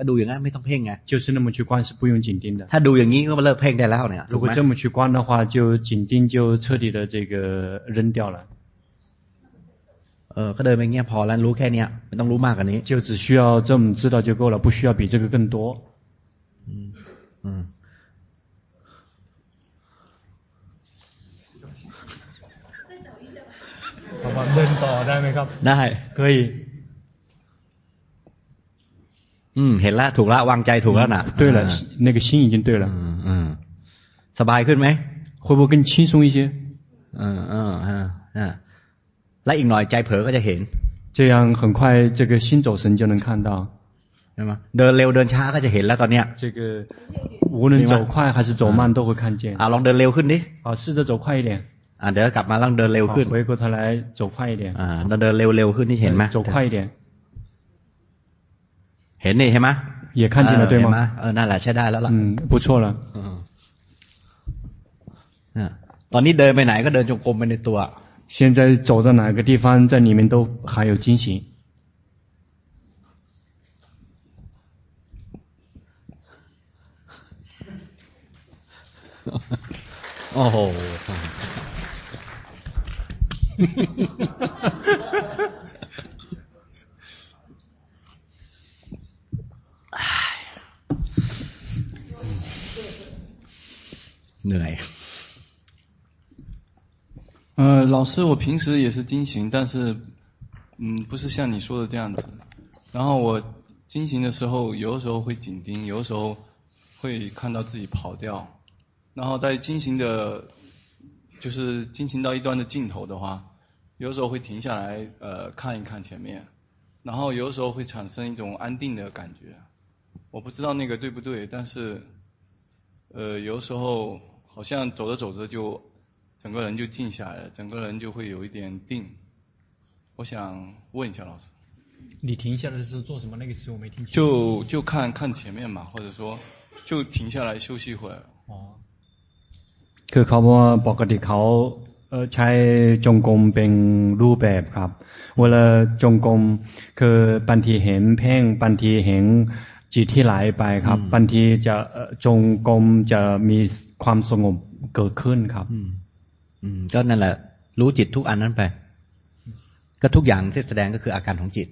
ก็ดูอย่างนั้นไม่ต้องเพ่งไง就是那么去观是不用紧盯的ถ้าดูอย่างนี้ก็เลิกเพ่งได้แล้วเนี่ย如果这么去观的话就紧盯就彻底的这个扔掉了เออก็เดินไปเงี้ยพอแล้วรู้แค่เนี้ยไม่ต้องรู้มากกว่านี้就只需要这么知道就够了不需要比这个更多อืมอืมประมาณเดินต่อได้ไหมครับได้可以 อืมเห็นแล้วถูกแล้ววางใจถูกแล้วนะ对了那个心已经对了อืมสบายขึ้นไหม会不会更轻松一些อืมอืมอืมและอีกหน่อยใจเผลอก็จะเห็น这样很快这个心走神就能看到ใช่ไหมเดินเร็วเดินช้าก็จะเห็นแล้วตอนเนี้ย这个无论走快还是走慢都会看见อ่าลองเดินเร็วขึ้นดิ啊试着走快一点อ่าเดี๋ยวกลับมาลองเดินเร็วขึ้น回过头来走快一点อ่าเดินเร็วเร็วขึ้นนี่เห็นไหม走快一点 เห็นนี่ใช่ไหม也看见了对吗เออนั่นแหละใช้ได้แล้วล่ะอืม不错了ตอนนี้เดินไปไหนก็เดินจงกรมไปในตัว现在走到哪个地方，在里面都还有惊喜。哦， เหนื่อย呃，老师，我平时也是经行，但是，嗯，不是像你说的这样子。然后我经行的时候，有的时候会紧盯，有的时候会看到自己跑掉。然后在经行的，就是经行到一段的尽头的话，有的时候会停下来，呃，看一看前面。然后有的时候会产生一种安定的感觉。我不知道那个对不对，但是，呃，有的时候 好像走着走着就。整个人就静下来了，整个人就会有一点定。我想问一下老师，你停下来的时候做什么？那个词我没听清。就就看看前面嘛，或者说就停下来休息一会儿。哦。คือเขาว่าปกติเขาใช้จงกรมเป็นรูปแบบครับเวลาจงกรมคือบางทีเห็นเพ่งบางทีเห็นจิตที่ไหลไปครับบางทีจะจงกรมจะมี ความสงบเกิดขึ้นครับอืมก็นั่นแหละรู้จิตทุกอันนั้นไปก็ทุกอย่างที่แสดงก็คืออาการของจิต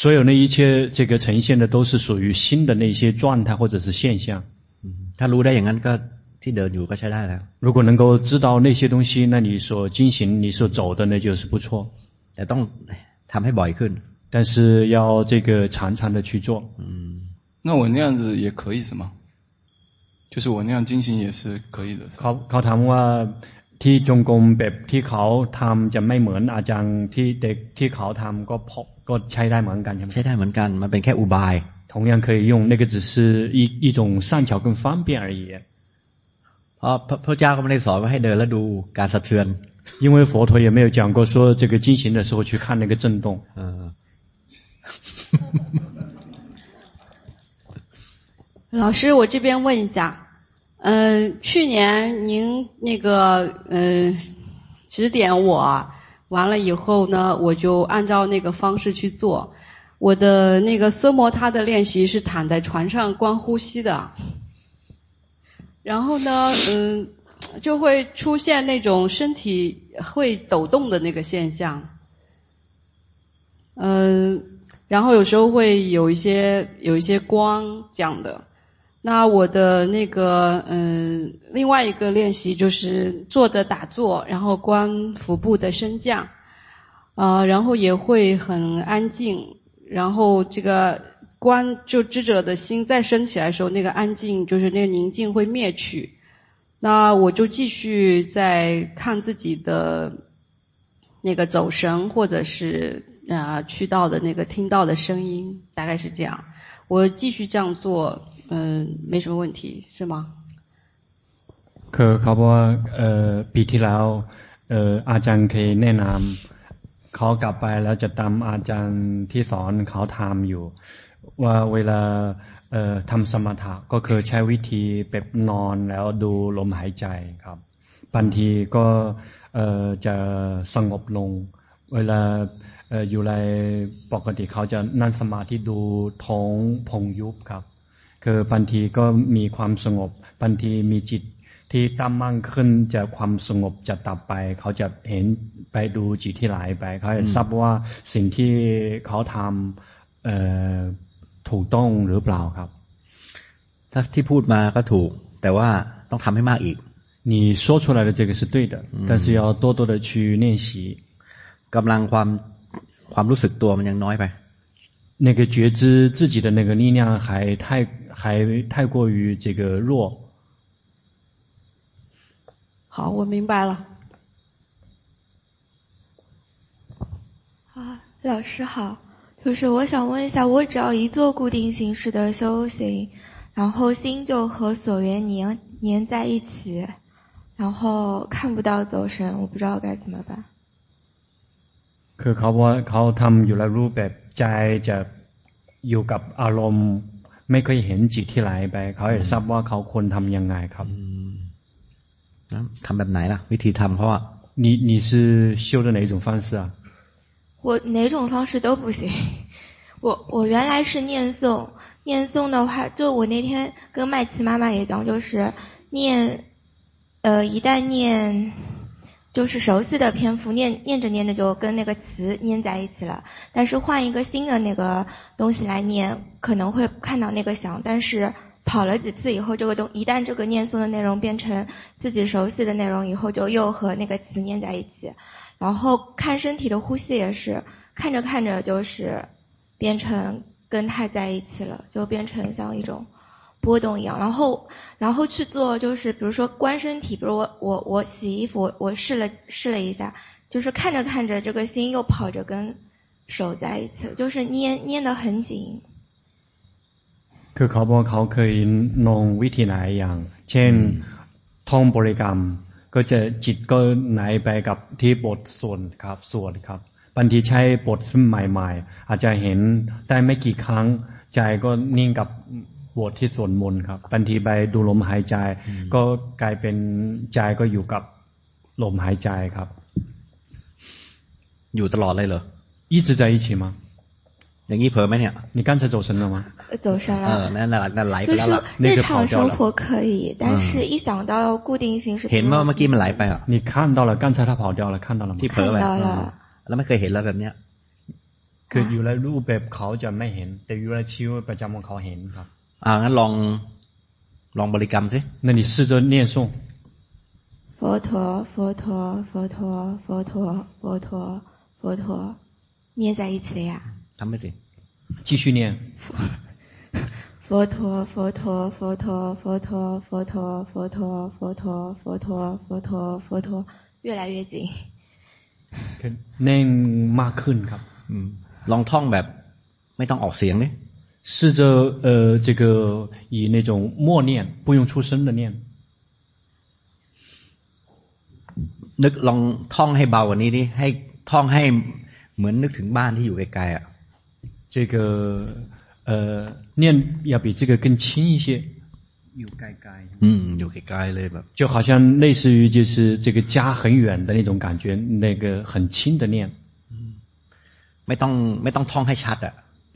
所有那一切这个呈现的都是属于心的那些状态或者是现象ถ้ารู้ได้อย่างนั้นก็ที่เดินอยู่ก็ใช้ได้แล้ว如果能够知道那些东西那你所进行你所走的那就是不错แต่ต้องทำให้บ่อยขึ้น但是要这个常常的去做嗯那我那样子也可以是吗 就是我那样进行也是可以的เขาเขาถามว่าที่จงกรมแบบที่เขาทำจะไม่เหมือนอาจารย์ที่เด็กที่เขาทำก็พก็ใช้ได้เหมือนกันใช่ไหมใช้ได้เหมือนกันมันเป็นแค่อุบาย同样可以用那个只是一一种善巧更方便而已เพราะพระเจ้าก็ไม่ได้สอนว่าให้เดินแล้วดูการสะเทือน因为佛陀也没有讲过说这个进行的时候去看那个震动老师我这边问一下 嗯、去年您那个嗯、指点我，完了以后呢，我就按照那个方式去做。我的那个奢摩他的练习是躺在床上观呼吸的，然后呢，嗯，就会出现那种身体会抖动的那个现象。嗯，然后有时候会有一些有一些光这样的。那我的那个嗯，另外一个练习就是坐着打坐，然后观腹部的升降，啊，然后也会很安静，然后这个观就知者的心再升起来的时候，那个安静就是那个宁静会灭去，那我就继续在看自己的那个走神，或者是啊去到的那个听到的声音，大概是这样，我继续这样做。嗯，没什么问题，是吗？คือเขาบอกว่าเอ่อปีที่แล้วเอ่ออาจารย์เคยแนะนำเขากลับไปแล้วจะตามอาจารย์ที่สอนเขาทำอยู่ ว่าเวลาเอ่อทำสมถะก็คือใช้วิธีแบบนอนแล้วดูลมหายใจครับบางทีก็เอ่อจะสงบลง เวลา เอ่ออยู่ในปกติเขาจะนั่งสมาธิดูท้องพองยุบครับ คือบางทีก็มีความสงบบางทีมีจิตที่ตั้งมั่นขึ้นจากความสงบจะดับไป เขาจะเห็นไปดูจิตที่ไหลไป เขาจะทราบว่าสิ่งที่เขาทำเอ่อถูกต้องหรือเปล่าครับ ถ้าที่พูดมาก็ถูก แต่ว่าต้องทำให้มากอีก 你说出来的这个是对的，但是要多多的去练习。 กำลังความความรู้สึกตัวมันยังน้อยไป 那个觉知自己的那个力量还太 还太过于这个弱。好，我明白了。啊，老师好，就是我想问一下，我只要一做固定形式的修行，然后心就和所缘黏黏在一起，然后看不到走神，我不知道该怎么办。 คือเขาว่าเขาทำอยู่แล้วรูปแบบใจจะอยู่กับอารมณ์ ไม่เคยเห็นจิตที่ไหลไป เขาอยากทราบว่าเขาควรทำยังไงครับ แล้วทำแบบไหนล่ะ วิธีทำเพราะว่า 你你是修的哪一种方式啊？我哪种方式都不行。我我原来是念诵，念诵的话，就我那天跟麦琪妈妈也讲，就是念，呃，一旦念， 就是熟悉的篇幅，念念着念着就跟那个词粘在一起了。但是换一个新的那个东西来念，可能会看到那个响，但是跑了几次以后，这个东一旦这个念诵的内容变成自己熟悉的内容以后，就又和那个词粘在一起。然后看身体的呼吸也是，看着看着就是变成跟它在一起了，就变成像一种波动一样。然后，然后去做就是，比如说观身体，比如我我我洗衣服，我我试了试了一下，就是看着看着这个心又跑着跟手在一起，就是捏捏得很紧。 คือเขาบอกเขาเคยลองวิธีไหนอย่าง เช่นท่องบริกรรม ก็จะจิตก็ไหนไปกับที่บทส่วนครับส่วนครับบางทีใช้บทใหม่ๆ อาจจะเห็นได้ไม่กี่ครั้ง ใจก็นิ่งกับ บทที่ส่วนมนต์ครับบางทีไปดูลมหายใจ ก็กลายเป็นใจก็อยู่กับลมหายใจครับ อยู่ตลอดเลยเหรอ 一直在一起吗 อย่างนี้เผลอไหมเนี่ย 你刚才走神了吗呃走神 เออ 了。 นั่นแหละนั่นไหลไป 就 แล้ว 是 ล่ะ 日常生活可以，但是一想到固定形式， เห็นว่าเมื่อกี้มันไหลไปเหรอ 你看到了刚才他跑掉了看到了吗 ที่เผลอไป 看到了 แล้วไม่เคยเห็นแล้วแบบเนี้ย คืออยู่ในรูปแบบเขาจะไม่เห็น แต่อยู่ในชีวิตประจำของเขาเห็นครับ อ่างั้นลองลองบริกรรมสิ 那你试着念诵佛陀佛陀佛陀佛陀佛陀佛陀捏在一起了呀。 ทำไปสิ 继续念佛陀佛陀佛陀佛陀佛陀佛陀佛陀佛陀佛陀佛陀，越来越紧。 คือแน่งมากขึ้นครับ อืมลองท่องแบบ ไม่ต้องออกเสียงนี่ 试着呃这个以那种默念不用出声的念 นึกลองท่องให้เบากว่านี้ดิให้ท่องให้เหมือนนึกถึงบ้านที่อยู่ไกลๆอ่ะ 这个呃念要比这个更轻一些有盖盖 อืม อยู่ไกลๆเลยแบบ 就好像类似于就是这个家很远的那种感觉那个很轻的念 ไม่ต้องไม่ต้องท่องให้ชัดอ่ะ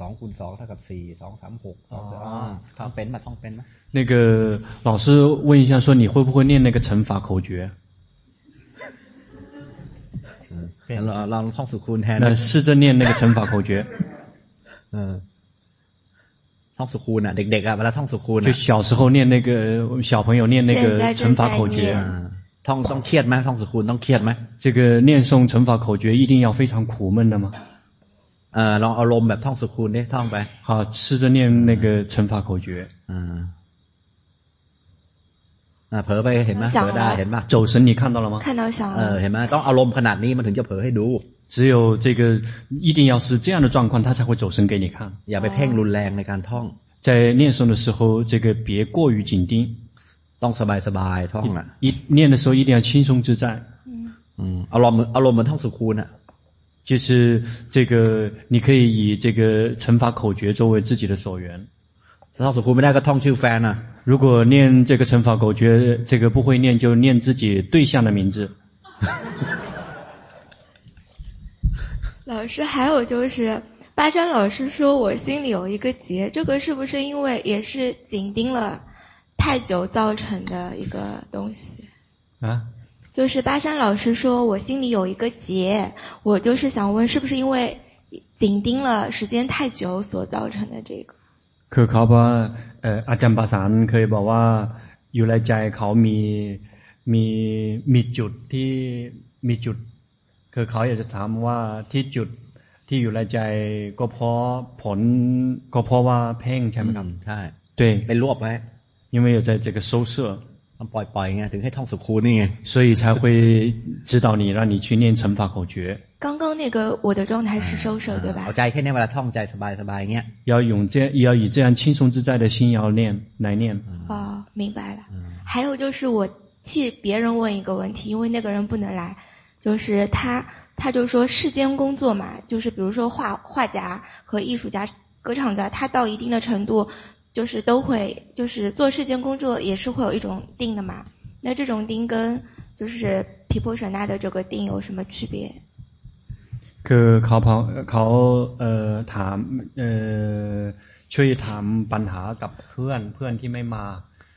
อ่าสองคูณสองเท่ากับสี่สองสามหกสองสามท่องเป็นไหมท่องเป็นไหม 那个老师问一下，说你会不会念那个乘法口诀？ งั้นเราเราท่องสุคูณแทน 那试着念那个乘法口诀。 เออท่องสุคูณอ่ะ เด็กๆอ่ะเวลาท่องสุคูณ 就 อ่ะ 小时候念那个小朋友念那个乘法口诀 อ่า，ท่องต้องเครียดไหมท่องสุคูณต้องเครียดไหม 这个念诵乘法口诀一定要非常苦闷的吗？ เออลองเอาลมแบบท่องสุคูณดิท่องไป 好，试着念那个乘法口诀。 อ่าอ่าเผลอไปเห็นไหม 想 เผลอได้ 了 เห็นป่ะ 走神你看到了吗？看到响 เออ 了， เห็นไหมต้องอารมณ์ขนาดนี้มันถึงจะเผลอให้ดู 只有这个一定要是这样的状况，他才会走神给你看。 อย่าไปเพ่งรุนแรงในการท่อง 在念诵的时候，这个别过于紧盯。 ต้องสบายๆท่องอ่ะ 一念的时候一定要轻松自在。 อืมอารมณ์อารมณ์เหมือนท่องสุคูณอ่ะ 就是这个，你可以以这个乘法口诀作为自己的所缘。如果念这个乘法口诀，这个不会念，就念自己对象的名字。老师，还有就是，巴山老师说我心里有一个结，这个是不是因为也是紧盯了太久造成的一个东西？啊，就是巴山老师说我心里有一个结，我就是想问，是不是因为紧盯了时间太久所造成的这个？ คือเขาบอกว่าเอ่ออาจารย์ประสานเคยบอกว่าอยู่ในใจเขามีมีมีจุดที่มีจุด คือเขาอยากจะถามว่าที่จุดที่อยู่ในใจก็เพราะผลก็เพราะว่าเพ่งใช่ไหมครับ ใช่ 对 ไปรวบไว้ 因为有在这个收摄 มันปล่อยๆไงถึงให้ท่องสุคูณนี่ไง 所以才会指导你让你去念乘法口诀刚刚那个我的状态是收手，对吧 เอา？ใจแค่นี้เวลาท่องใจสบายๆเงี้ย 要用这要以这样轻松自在的心要念来念哦，明白了。还有就是我替别人问一个问题，因为那个人不能来，就是他他就说世间工作嘛，就是比如说画画家和艺术家、歌唱家，他到一定的程度， 就是都会就是做世间工作也是会有一种定的嘛。那这种定跟就是毗婆舍那的这个定有什么区别？ คือเขาพอเขาเอ่อถามเอ่อช่วยถามปัญหากับเพื่อนเพื่อนที่ไม่มา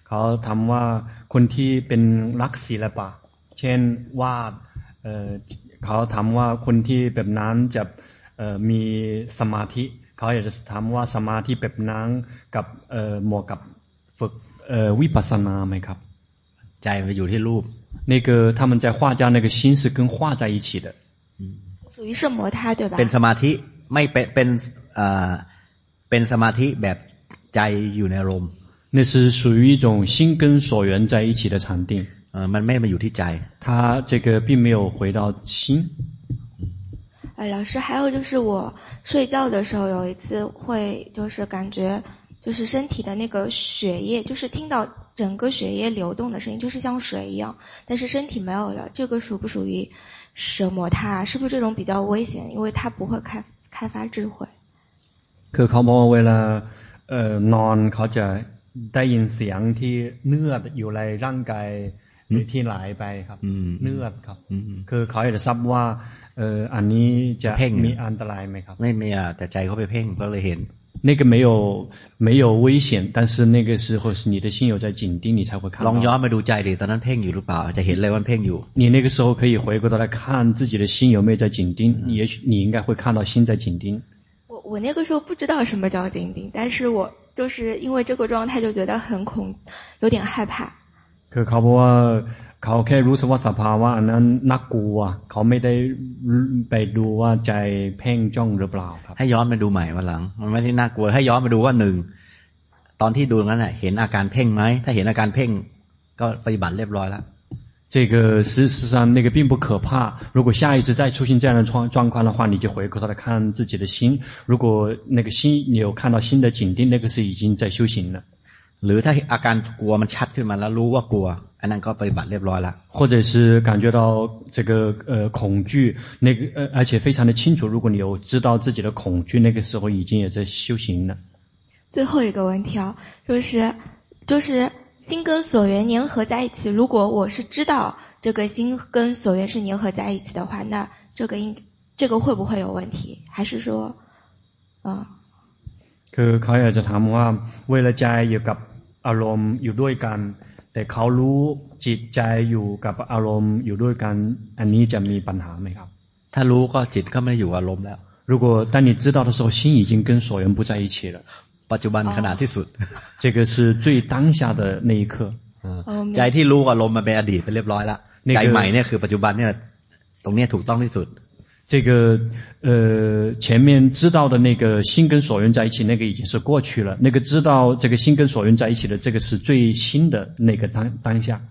เขาถามว่าคนที่เป็นรักศิลปะ เช่นวาดเอ่อเขาถามว่าคนที่แบบนั้นจะเอ่อมีสมาธิ เขาอยากจะถามว่าสมาธิแบบนั้นกับเอ่อเหมาะกับฝึกเอ่อวิปัสสนาไหมครับ ใจมันไปอยู่ที่รูป 那个他们在画家那个心是跟画在一起的。属于圣摩他，对吧？ เป็นสมาธิไม่เป็นเป็นเอ่อเป็นสมาธิแบบใจอยู่ในอารมณ์ 那是属于一种心跟所缘在一起的禅定， เออมันไม่มาอยู่ที่ใจ 它这个并没有回到心。 呃，老师，还有就是我睡觉的时候，有一次会就是感觉就是身体的那个血液，就是听到整个血液流动的声音，就是像水一样，但是身体没有了。这个属不属于奢摩他？是不是这种比较危险？因为它不会开开发智慧。 คือเขาบอกว่าเวลาเอ่อนอนเขาจะได้ยินเสียงที่เลือดอยู่ในร่างกายที่ไหลไปครับ อืม เลือดครับ อืม คือเขาอยากจะทราบว่า เอ่ออันนี้จะ เพ่ง มีอันตรายไหมครับ ไม่มีอ่ะแต่ใจเขาไปเพ่งก็เลยเห็น 那个没有没有危险，但是那个时候是你的心有在紧盯，你才会看 ลองย้อน 到。 มาดูใจดิตอนนั้นเพ่งอยู่หรือเปล่า จะเห็นเลยว่ามันเพ่งอยู่ 你那个时候可以回过头来看自己的心有没有在紧盯，也许你应该会看到心在紧盯。我我那个时候不知道什么叫紧盯，但是我就是因为这个状态就觉得很恐，有点害怕。 คือเขาบอกว่า เขาแค่รู้สึกว่าสภาวะอันนั้นน่ากลัวเขาไม่ได้ไปดูว่าใจเพ่งจ้องหรือเปล่าครับ ให้ย้อนมาดูใหม่วันหลัง มันไม่ได้น่ากลัว ให้ย้อนมาดูว่าหนึ่งตอนที่ดูนั้นน่ะ เห็นอาการเพ่งไหม ถ้าเห็นอาการเพ่ง ก็ปฏิบัติเรียบร้อยแล้ว 这个事实上那个并不可怕。如果下一次再出现这样的状状况的话，你就回过头来看自己的心。如果那个心你有看到心的紧盯，那个是已经在修行了。 หรือถ้าอาการกลัวมันชัดขึ้นมาแล้วรู้ว่ากลัว อันนั้นก็ปฏิบัติเรียบร้อยแล้ว 或者是感觉到这个呃恐惧，那个呃而且非常的清楚。如果你有知道自己的恐惧，那个时候已经也在修行了。最后一个问题啊，就是就是心跟所缘粘合在一起。如果我是知道这个心跟所缘是粘合在一起的话，那这个应这个会不会有问题？还是说，嗯？ คือเขาอยากจะถามว่าเวลาใจอยู่กับอารมณ์อยู่ด้วยกัน แต่เขารู้จิตใจอยู่กับอารมณ์อยู่ด้วยกัน อันนี้จะมีปัญหาไหมครับ ถ้ารู้ก็จิตก็ไม่ได้อยู่กับอารมณ์แล้ว 如果当你知道的时候，心已经跟所缘不在一起了， ปัจจุบันขนาดที่สุด 这个是最当下的那一刻。 ใจที่รู้กับอารมณ์มันเป็นอดีตไปเรียบร้อยแล้ว นี่ ใจ คือ ใหม่เนี่ยคือปัจจุบันเนี่ยตรงเนี้ยถูกต้องที่สุด 这个呃，前面知道的那个心跟所缘在一起，那个已经是过去了。那个知道这个心跟所缘在一起的，这个是最新的那个当当下。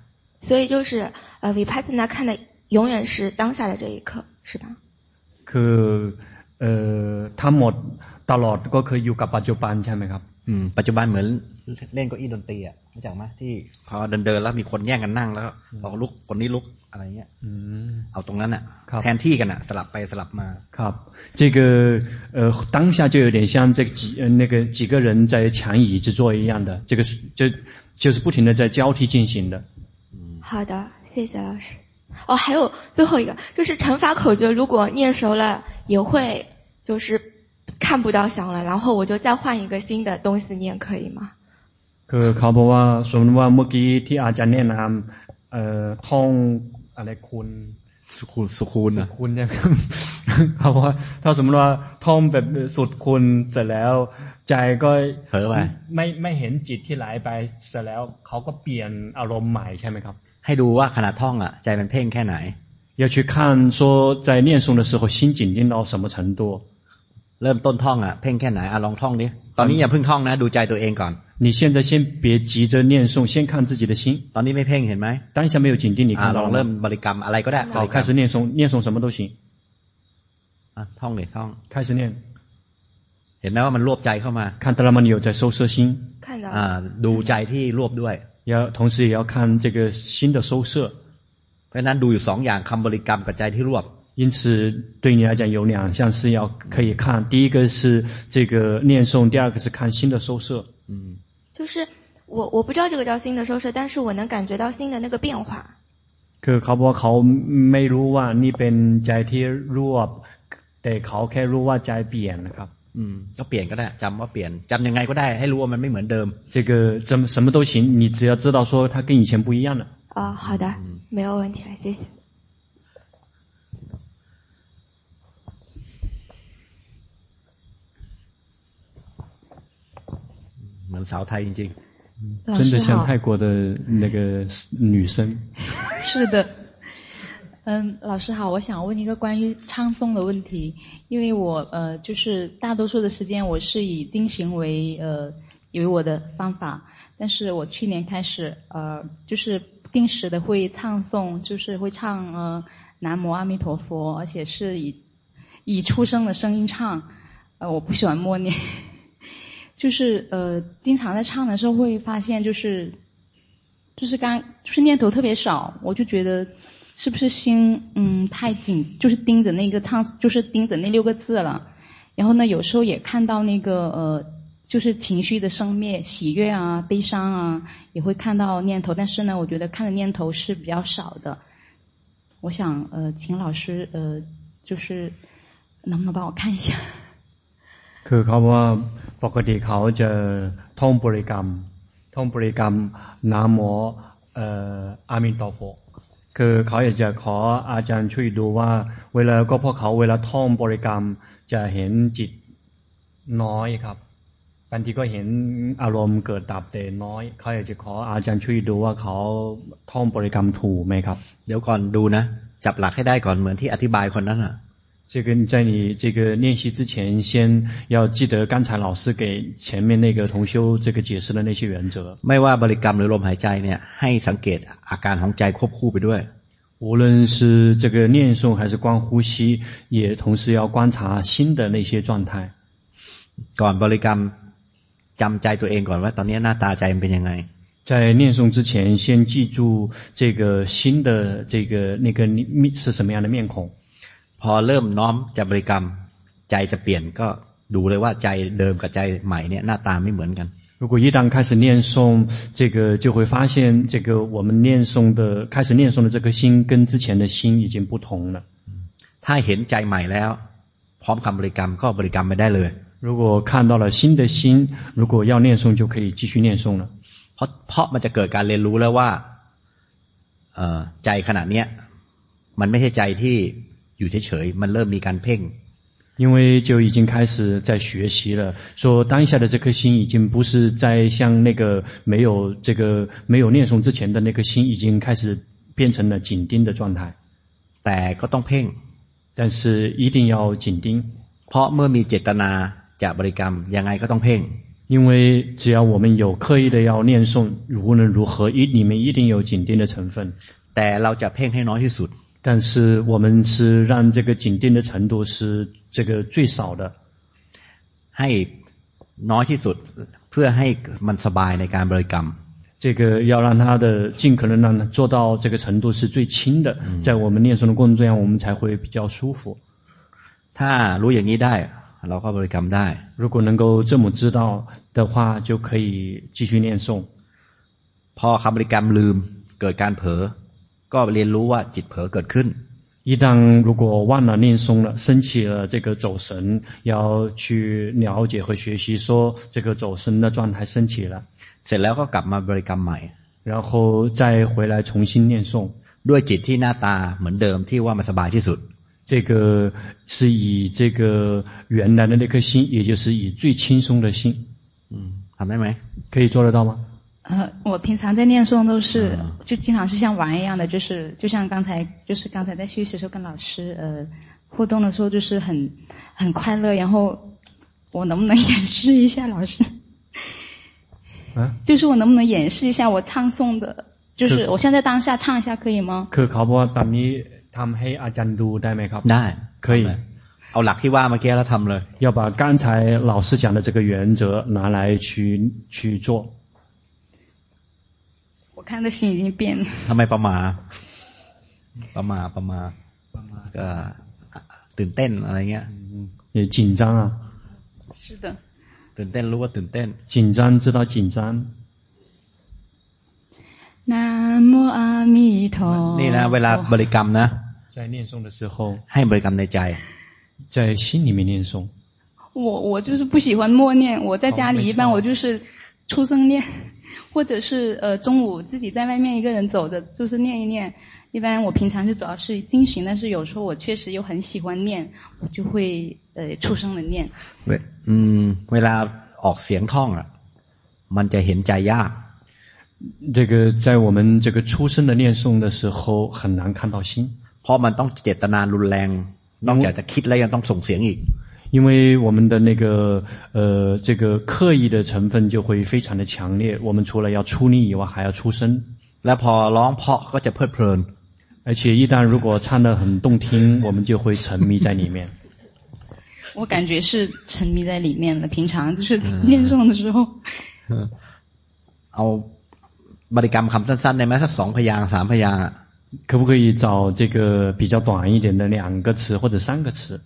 所以就是呃，vipassana 看的永远是当下的这一刻，是吧？ คือเอ่อทั้งหมดตลอดก็คืออยู่กับปัจจุบันใช่ไหมครับ อืม ปัจจุบันเหมือนเล่นเก้าอี้ดนตรีอ่ะรู้จักไหมที่พอเดินเดินๆแล้วมีคนแย่งกันนั่งแล้วพอลุกคนนี้ลุก อะไรเงี้ย อืม เอาตรงนั้นอ่ะ ครับ แทนที่กันอ่ะ สลับไปสลับมา ครับ，这个呃当下就有点像这个几呃那个几个人在抢椅子坐一样的，这个是就就是不停的在交替进行的。好的，谢谢老师。哦，还有最后一个，就是乘法口诀，如果念熟了，也会就是看不到响了，然后我就再换一个新的东西念，可以吗？ คือเขาบอกว่าสมมติว่าเมื่อกี้ที่อาจารย์แนะนำเอ่อท่อง อะไรคุณ สุคูนสุคูน สุ นะ คุณเนี่ยครับ เขาบอกว่าถ้าสมมติว่าท่องแบบสุดคุณเสร็จแล้ว ใจก็ เผลอไป ไม่ไม่เห็นจิตที่ไหลไปเสร็จแล้วเขาก็เปลี่ยนอารมณ์ใหม่ใช่ไหมครับ ให้ดูว่าขณะท่องอ่ะ ใจมันเพ่งแค่ไหน 要去看说在念诵的时候心紧盯到什么程度。 เริ่มต้นท่องอ่ะเพ่งแค่ไหนอ่ะลองท่องดิตอนนี้อย่าเพิ่งท่องนะ ดูใจตัวเองก่อน 你现在先别急着念诵，先看自己的心。 ตอนนี้ไม่เพ่งเห็นไหม 当下没有紧盯，你 อ่ะ 看 ลอง 到 เริ่ม 了吗？ บริกรรมอะไรก็ได้บ 好， ริกรร 开 ม 始念诵，念诵什么都行， อ่ะท่องเลยท่อง 开始念。 เห็นไหมว่ามันรวบใจเข้ามา 看到了吗？你有在收摄心，看到 อ่า 了。 ดูใจที่รวบด้วย 要同时也要看这个心的收摄。 เพราะฉะนั้นดูอยู่สองอย่างคำบริกรรมกับใจที่รวบ 因此，对你来讲有两项是要可以看，第一个是这个念诵，第二个是看心的收摄。 อืม 就是我我不知道这个叫心的收摄，但是我能感觉到心的那个变化。 คือเขาบอกว่าเขาไม่รู้ว่านี่เป็นใจที่รวบ แต่เขาแค่รู้ว่าใจเปลี่ยนนะครับ อืมก็เปลี่ยนก็ได้จำว่าเปลี่ยนจำยังไงก็ได้ ให้รู้ว่ามันไม่เหมือนเดิม 这个怎么什么都行，你只要知道说它跟以前不一样了。啊、好的，没有问题了，谢谢。 เหมือนสาวไทยจริง 老真的师好，像泰国的那个女生。是的，嗯，老师好，我想问一个关于唱诵的问题，因为我呃就是大多数的时间我是以经行为呃为我的方法，但是我去年开始呃就是不定时的会唱诵，就是会唱呃南无阿弥陀佛，而且是以以出声的声音唱，呃我不喜欢默念， 就是呃经常在唱的时候会发现就是。就是刚就是念头特别少，我就觉得是不是心嗯太紧，就是盯着那个唱，就是盯着那六个字了。然后呢，有时候也看到那个呃，就是情绪的生灭，喜悦啊、悲伤啊，也会看到念头。但是呢，我觉得看的念头是比较少的。我想呃，请老师呃，就是能不能帮我看一下？ คือเขาว่าปกติเขาจะท่องบริกรรม ท่องบริกรรมนาโมเอ่ออามินตอโฟคือเขาอยากจะขออาจารย์ช่วยดูว่า เวลาก็เพราะเขาเวลาท่องบริกรรมจะเห็นจิตน้อยครับบางทีก็เห็นอารมณ์เกิดดับแต่น้อย เขาอยากจะขออาจารย์ช่วยดูว่าเขาท่องบริกรรมถูกไหมครับ เดี๋ยวก่อนดูนะ จับหลักให้ได้ก่อนเหมือนที่อธิบายคนนั้นอะ 这个在你这个练习之前，先要记得刚才老师给前面那个同修这个解释的那些原则。 ไม่ว่าบริกรรมหรือลมหายใจเนี่ย ให้สังเกตอาการของใจควบคู่ไปด้วย 无论是这个念诵还是观呼吸，也同时要观察心的那些状态。 ก่อนบริกรรมจำใจตัวเองก่อนว่า ตอนนี้หน้าตาใจมันเป็นยังไง 在念诵之前，先记住这个心的这个那个面是什么样的面孔。 พอเริ่มน้อมจะบริกรรม ใจจะเปลี่ยนก็ดูเลยว่าใจเดิมกับใจใหม่เนี่ยหน้าตาไม่เหมือนกัน 如果一旦开始念诵，这个就会发现，这个我们念诵的开始念诵的这颗心，跟之前的心已经不同了。 ถ้าเห็นใจใหม่แล้ว พร้อมคำบริกรรมก็บริกรรมไม่ได้เลย 如果看到了新的心，如果要念诵，就可以继续念诵了。 เพราะเพราะมันจะเกิดการเรียนรู้แล้วว่าเอ่อใจขณะเนี้ย มันไม่ใช่ใจที่ อยู่เฉยๆมันเริ่มมีการเพ่ง 因为就已经开始在学习了，说当下的这颗心已经不是在像那个没有这个没有念诵之前的那颗心，已经开始变成了紧盯的状态。 แต่ก็ต้องเพ่ง 但是一定要紧盯， เพราะเมื่อมีเจตนาจะบริกรรมยังไงก็ต้องเพ่ง 因为只要我们有刻意的要念诵，无论如何一里面一定有紧盯的成分。 แต่เราจะเพ่งให้น้อยที่สุด 但是我们是让这个紧盯的程度是这个最少的， ให้น้อยที่สุด เพื่อให้มันสบายในการบริกรรม 这个要让他的尽可能让他做到这个程度是最轻的，在我们念诵的过程中，我们才会比较舒服。 ถ้ารู้อย่างนี้ได้ เราก็บริกรรมได้ 如果能够这么知道的话，就可以继续念诵。 พอคำบริกรรมลืมเกิดการเผลอ ก็เรียนรู้ว่าจิตเผลอเกิดขึ้น 一旦如果忘了念诵了，升起了这个走神，要去了解和学习，说这个走神的状态升起了， เสร็จแล้วก็กลับมาบริกรรมใหม่ 然后再回来重新念诵。 ด้วยจิตที่หน้าตาเหมือนเดิมที่ว่ามันสบายที่สุด 这个是以这个原来的那颗心，也就是以最轻松的心， อืมทำได้ไหม 可以做得到吗？ 呃，我平常在念诵都是，嗯就经常是像玩一样的，就是就像刚才，就是刚才在休息的时候跟老师呃互动的时候，就是很很快乐。然后我能不能演示一下老师？啊，就是我能不能演示一下我唱诵的？就是可我现在当下唱一下可以吗？ คือเขาบอกว่าตอนนี้ทำให้อาจารย์ดูได้ไหมครับ ได้ 可以 เอาหลักที่ว่าเมื่อกี้แล้วทำเลย 要把刚才老师讲的这个原则拿来去去做。 我看的心已经变了。 ทำไมประมาประมาประมาก็ตื่นเต้นอะไรเงี้ย 也紧张啊，是的。 ตื่นเต้นรู้ว่าตื่นเต้น 紧张知道紧张。南无阿弥陀佛。 นี่นะเวลาบริกรรมนะ 在念诵的时候， ให้บริกรรมในใจ 在心里面念诵。我我就是不喜欢默念，我在家里哦没错一般我就是出声念， 或者是呃中午自己在外面一个人走着，就是念一念。一般我平常就主要是经行，但是有时候我确实又很喜欢念，我就会呃出声的念。 เวอืมเวลาออกเสียงท่องอ่ะ มันจะเห็นใจยาก 这个在我们这个出声的念诵的时候很难看到心， เพราะมันต้องเจตนารุนแรง นอกจากจะคิดแล้วยังต้องส่งเสียงอีก 因为我们的那个呃这个刻意的成分就会非常的强烈。我们除了要出力以外，还要出声。 แล้วพอร้องเพราะก็จะเพลิดเพลิน 而且一旦如果唱得很动听，我们就会沉迷在里面。我感觉是沉迷在里面了。平常就是念诵的时候， เอาบริกรรมคำสั้นๆได้ไหมสักสองพยางค์สามพยางค์อะ 可不可以找这个比较短一点的两个词或者三个词？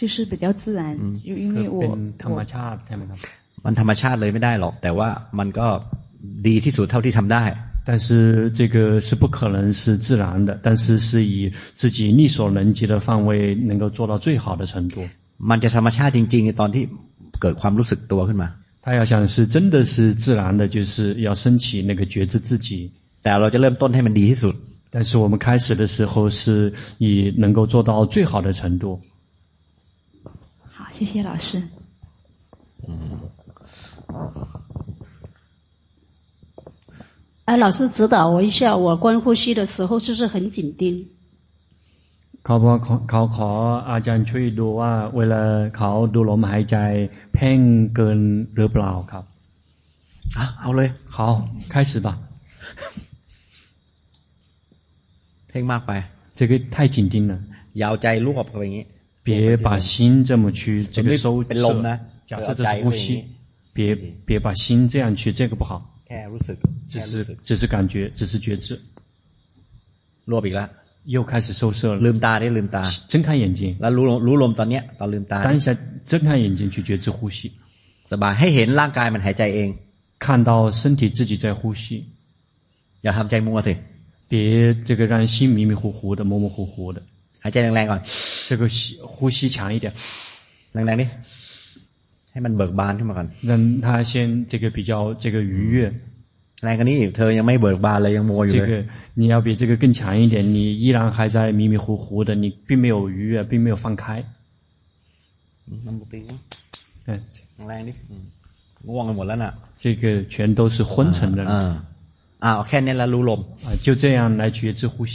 就是比较自然，就因为 เป็น 我 ธรรม 我 ชาติใช่ไหมครับ？ มันธรรมชาติเลยไม่ได้หรอก แต่ว่ามันก็ดีที่สุดเท่าที่ทำได้ 但是这个是不可能是自然的，但是是以自己力所能及的范围能够做到最好的程度。 มันจะธรรมชาติจริงๆในตอนที่เกิดความรู้สึกตัวขึ้นมา 他要想是真的是自然的，就是要升起那个觉知自己。 แต่เราจะเริ่มต้นให้มันดีที่สุด 但是我们开始的时候是以能够做到最好的程度。 好，谢谢老师。哎，老师指导我一下，我观呼吸的时候是不是很紧盯？ เขาบอกเขาเขาขออาจารย์ช่วยดูว่า เวลาเขาดูลมหายใจเพ่งเกินหรือเปล่าครับ อ่ะเอาเลย 好，开始吧。 เพ่งมากไป 这个太紧盯了， ยาวใจรวบเข้าไปอย่างนี้ 别把心这么去这个收เป็นลมนะ 假设这是呼吸，别别把心这样去，这个不好， แค่รู้สึก 只 แค่รู้สึ 是 ก 只是感觉，只是觉知。 รวบอีกแล้ว 又开始收摄 ลื 了， มตาได้ลืมตา 睁开眼睛， แล้วรู้ลมรู้ลมตอนเนี้ยตอนลืมตา 当下睁开眼睛去觉知呼吸， สบายให้เห็นร่างกายมันหายใจเอง 看到身体自己在呼吸， อย่าทำใจมัวสิ 别这个让心迷迷糊糊的、模模糊糊的， หายใจแรงๆก่อน 这个吸呼吸强一点， แรงๆดิให้มันเบิกบานขึ้นมาก่อน 让它先这个比较这个愉悦。 แรงกว่านี้อีกเธอยังไม่เบิกบานเลยยังมัวอยู่ 这 เลย 个你要比这个更强一点，你依然还在迷迷糊糊的，你并没有愉悦，并没有放开。 น้ำบุตรี 嗯， แรงดิอืมง่วงกันหมดแล้วน่ะ 这个全都是昏沉的 เอออ้าวแค่นี้แล้วรู้ลม 啊，就这样来觉知呼吸，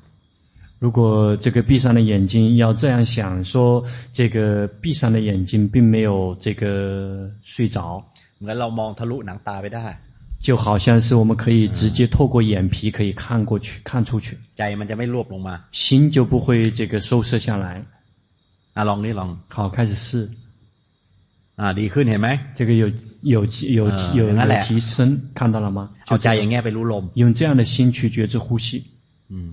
如果这个闭上的眼睛要这样想说，这个闭上的眼睛并没有这个睡着， เหมือนเรามองทะลุหนังตาไปได้ 就好像是我们可以直接透过眼皮可以看过去、看出去， ใจมันจะไม่รวบลงมา 心就不会这个收摄下来。 อ่ะลองนี่ลอง 好，开始试， อ่าดีขึ้นเห็นไหม 这个有有有呃有原来有提升，看到了吗？ เอา 就 ใจ 这 อย่าง 样 เงี้ยไปรู้ลม 用这样的心去觉知呼吸， อืม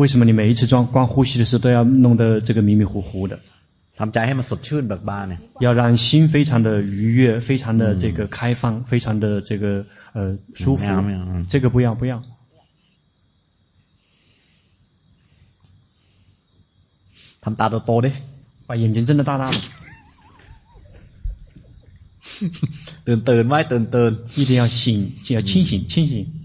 为什么你每一次装光呼吸的时候都要弄得这个迷迷糊糊的？要让心非常的愉悦非常的这个开放非常的这个呃舒服。这个不要不要。他们的多的把眼睛睁得大大的。噔噔卖噔噔一定要醒就要清醒清醒。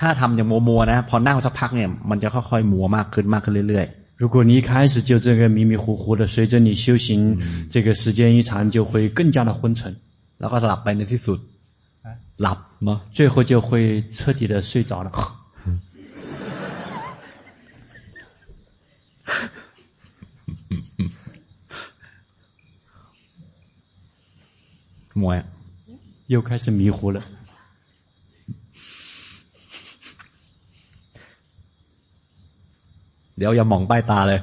ๆถ้าทำอย่างมัวๆนะ พอนั่งสักพักเนี่ย มันจะค่อยๆมัวมากขึ้นมากขึ้นเรื่อย 如果你一开始就这个迷迷糊糊的，随着你修行，这个时间一长，就会更加的昏沉， ๆ แล้วก็หลับไปในที่สุด หลับเนาะ 最后就会彻底的睡着了。 มัวอะ 又开始迷糊了。 獠牙往外打嘞，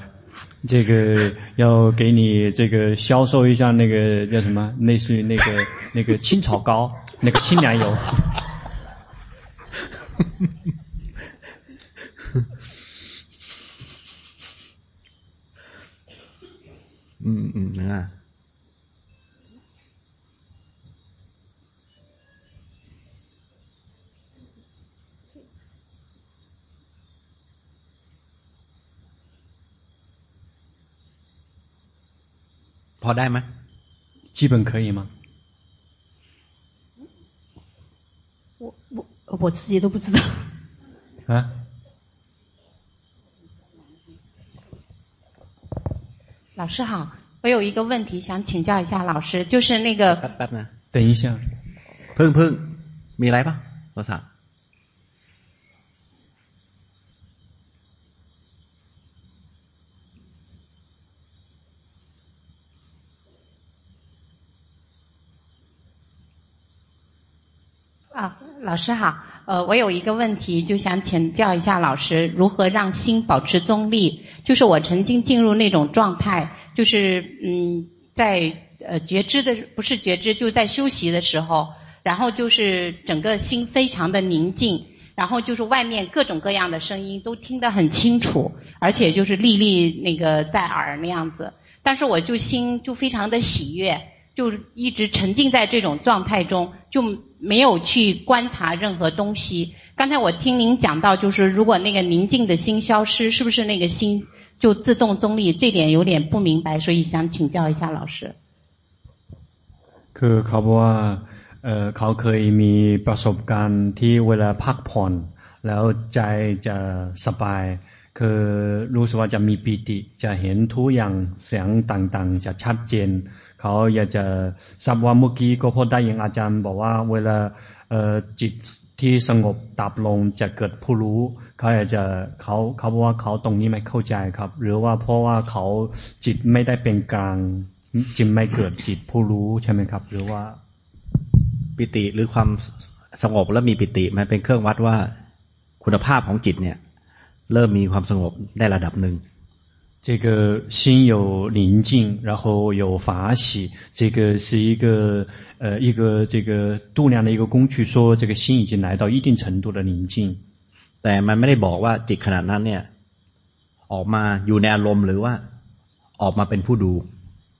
这个要给你这个销售一下那个叫什么？类似于那个 那个青草膏，那个清凉油。嗯嗯能啊。พอได้ไหม 基本可以吗？我我我自己都不知道。啊？老师好，我有一个问题想请教一下老师，就是那个 แป๊บแป๊บนะ 等一下， พึ่งพึ่งมีอะ 老师好，呃，我有一个问题，就想请教一下老师，如何让心保持中立？就是我曾经进入那种状态，就是嗯，在呃觉知的不是觉知，就在休息的时候，然后就是整个心非常的宁静，然后就是外面各种各样的声音都听得很清楚，而且就是历历那个在耳那样子，但是我就心就非常的喜悦。就一直沉浸在这种状态中，就没有去观察任何东西。刚才我听您讲到，就是如果那个宁静的心消失，是不是那个心就自动中立？这点有点不明白，所以想请教一下老师。 คือเขาบอกว่าเอ่อเขาเคยมีประสบการณ์ที่เวลาพักผ่อน แล้วใจจะสบาย คือรู้สึกว่าจะมีปีติ จะเห็นทุกอย่างเสียงต่างๆ จะชัดเจน เขาอยากจะทราบว่าเมื่อกี้ก็พอได้ยินอาจารย์ บอกว่าเวลาเอ่อจิตที่สงบดับลงจะเกิดผู้รู้เขาอาจจะเขาเขาบอกว่าเขาตรงนี้ไม่เข้าใจครับ หรือว่าเพราะว่าเขาจิตไม่ได้เป็นกลางจึงไม่เกิดจิตผู้รู้ใช่ไหมครับ หรือว่า ปิติหรือความสงบแล้วมีปิติมันเป็นเครื่องวัดว่าคุณภาพของจิตเนี่ย เริ่มมีความสงบได้ระดับหนึ่ง 这个心有宁静，然后有法喜，这个是一个呃一个这个度量的一个工具，说这个心已经来到一定程度的宁静。แต่มันไม่ได้บอกว่าจิตขนาดนั้นเนี่ยออกมาอยู่ในอารมณ์หรือว่าออกมาเป็นผู้ดู。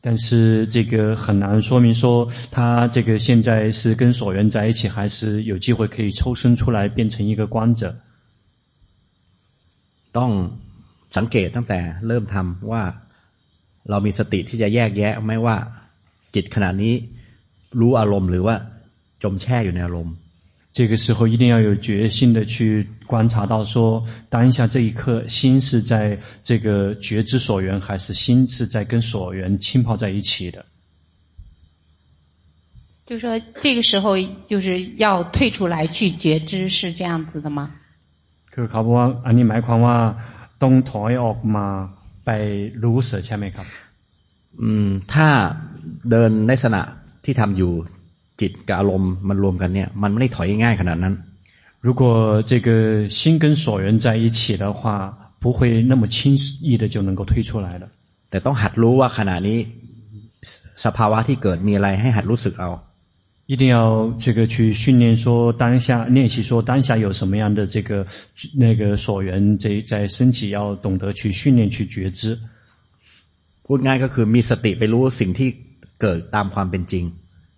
但是这个很难说明说他这个现在是跟所缘在一起，还是有机会可以抽身出来变成一个观者。当 สังเกตตั้งแต่เริ่มทำว่าเรามีสติที่จะแยกแยะไม่ว่าจิตขณะนี้รู้อารมณ์หรือว่าจมแช่อยู่ในอารมณ์这个时候一定要有决心的去观察到，说当下这一刻心是在这个觉知所缘，还是心是在跟所缘浸泡在一起的。就是说，这个时候就是要退出来去觉知，是这样子的吗？คือเขาบอกว่าอันนี้หมายความว่า ต้องถอยออกมาไปรู้สึกใช่ไหมครับอืมถ้าเดินในขณะที่ทำอยู่จิตกับอารมณ์มันรวมกันเนี่ยมันไม่ได้ถอยง่ายขนาดนั้น如果这个心跟所缘在一起的话，不会那么轻易的就能够退出来的。แต่ต้องหัดรู้ว่าขณะนี้สภาวะที่เกิดมีอะไรให้หัดรู้สึกเอา 一定要这个去训练说当下练习说当下有什么样的这个那个所缘在在升起，要懂得去训练去觉知。พูดง่ายก็คือมีสติไปรู้สิ่งที่เกิดตามความเป็นจริง。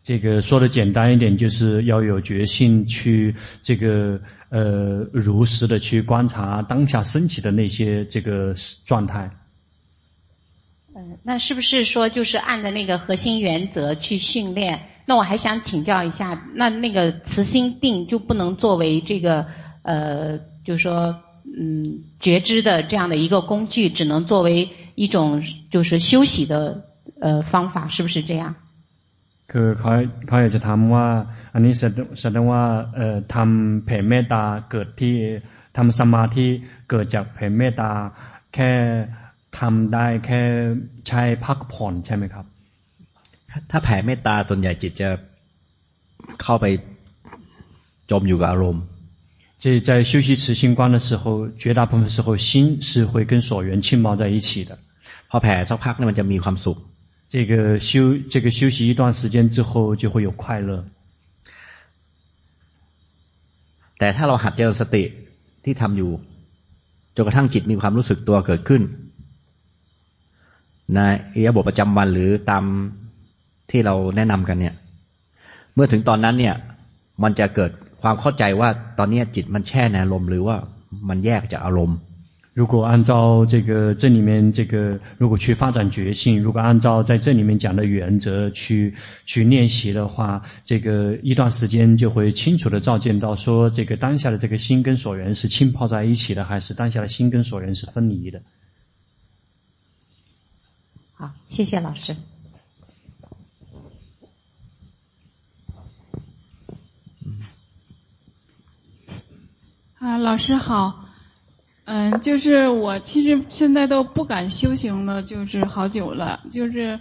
这个说的简单一点，就是要有决心去这个呃如实的去观察当下升起的那些这个状态。嗯，那是不是说就是按照那个核心原则去训练？ 那我还想请教一下，那那个慈心定就不能作为这个呃，就是说嗯觉知的这样的一个工具，只能作为一种就是休息的呃方法，是不是这样？คือเขาเขาอยากจะถามว่าอันนี้แสดงว่าเอ่อทำแผ่เมตตาเกิดที่ทำสมาธิเกิดจากแผ่เมตตาแค่ทำได้แค่ใช้พักผ่อนใช่ไหมครับ ถ้าแผ่เมตตาส่วนใหญ่จิตจะเข้าไปจมอยู่กับอารมณ์这在修习慈心观的时候，绝大部分时候心是会跟所缘浸泡在一起的。พอแผ่สักพักเนี่ยมันจะมีความสุข。这个修这个修习一段时间之后，就会有快乐。แต่ถ้าเราหัดเจริญสติที่ทำอยู่จนกระทั่งจิตมีความรู้สึกตัวเกิดขึ้นในอิริยาบถประจำวันหรือตาม ที่เราแนะนำกันเนี่ย เมื่อถึงตอนนั้นเนี่ย มันจะเกิดความเข้าใจว่าตอนนี้จิตมันแช่ในอารมณ์หรือว่ามันแยกจากอารมณ์如果按照这个这里面这个，如果去发展觉性，如果按照在这里面讲的原则去去练习的话，这个一段时间就会清楚的照见到，说这个当下的这个心跟所缘是浸泡在一起的，还是当下的心跟所缘是分离的。好，谢谢老师。 啊，老师好。嗯，就是我其实现在都不敢修行了，就是好久了，就是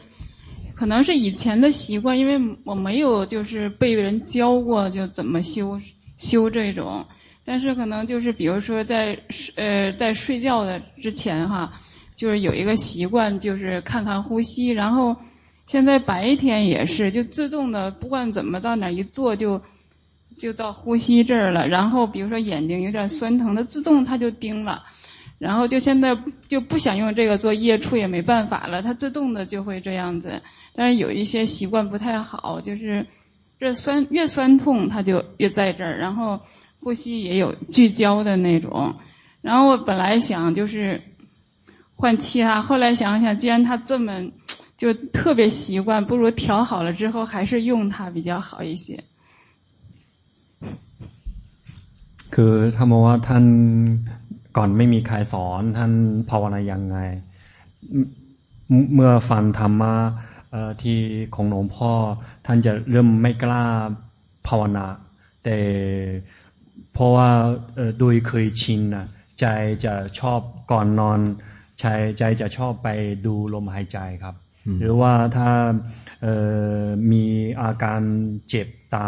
可能是以前的习惯，因为我没有就是被人教过就怎么修修这种，但是可能就是比如说在呃在睡觉的之前哈，就是有一个习惯就是看看呼吸，然后现在白天也是就自动的不管怎么到哪一坐就。就到呼吸这儿了，然后比如说眼睛有点酸疼的，自动它就盯了，然后就现在就不想用这个做业触也没办法了，它自动的就会这样子。但是有一些习惯不太好，就是这酸越酸痛它就越在这儿，然后呼吸也有聚焦的那种。然后我本来想就是换气啊，后来想想，既然它这么就特别习惯，不如调好了之后还是用它比较好一些。 คือท่านบอกว่าท่านก่อนไม่มีใครสอน ท่านภาวนายังไง เมื่อฟังธรรมะที่ของหลวงพ่อ ท่านจะเริ่มไม่กล้าภาวนา แต่เพราะว่าเอ่อโดยเคยชินนะใจจะชอบก่อนนอนใจใจจะชอบไปดูลมหายใจครับ หรือว่าถ้าเอ่อมีอาการเจ็บตา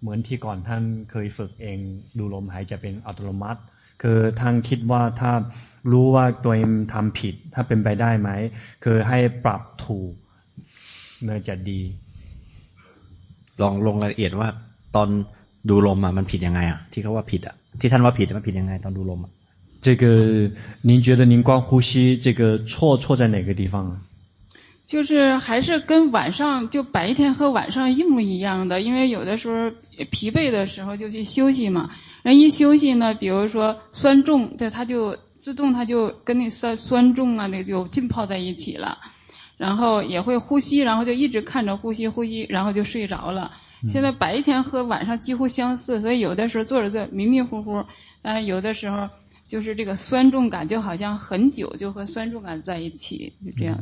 เหมือนที่ก่อนท่านเคยฝึกเอง ดูลมหายใจเป็นอัตโนมัติ คือท่านคิดว่าถ้ารู้ว่าตัวเองทำผิด ถ้าเป็นไปได้ไหมคือให้ปรับถูกเนื่อจะดี ลองลงรายละเอียดว่า ตอนดูลมอ่ะมันผิดยังไงอ่ะ ที่เขาว่าผิดอ่ะที่ท่านว่าผิดมันผิดยังไง ตอนดูลมอ่ะ 这个您觉得您光呼吸这个错错在哪个地方啊？ 就是还是跟晚上就白天和晚上一模一样的，因为有的时候疲惫的时候就去休息嘛，人一休息呢，比如说酸重，对，它就自动它就跟那酸酸重啊，那就浸泡在一起了，然后也会呼吸，然后就一直看着呼吸呼吸，然后就睡着了。现在白天和晚上几乎相似，所以有的时候坐着坐迷迷糊糊，但有的时候就是这个酸重感就好像很久就和酸重感在一起，就这样。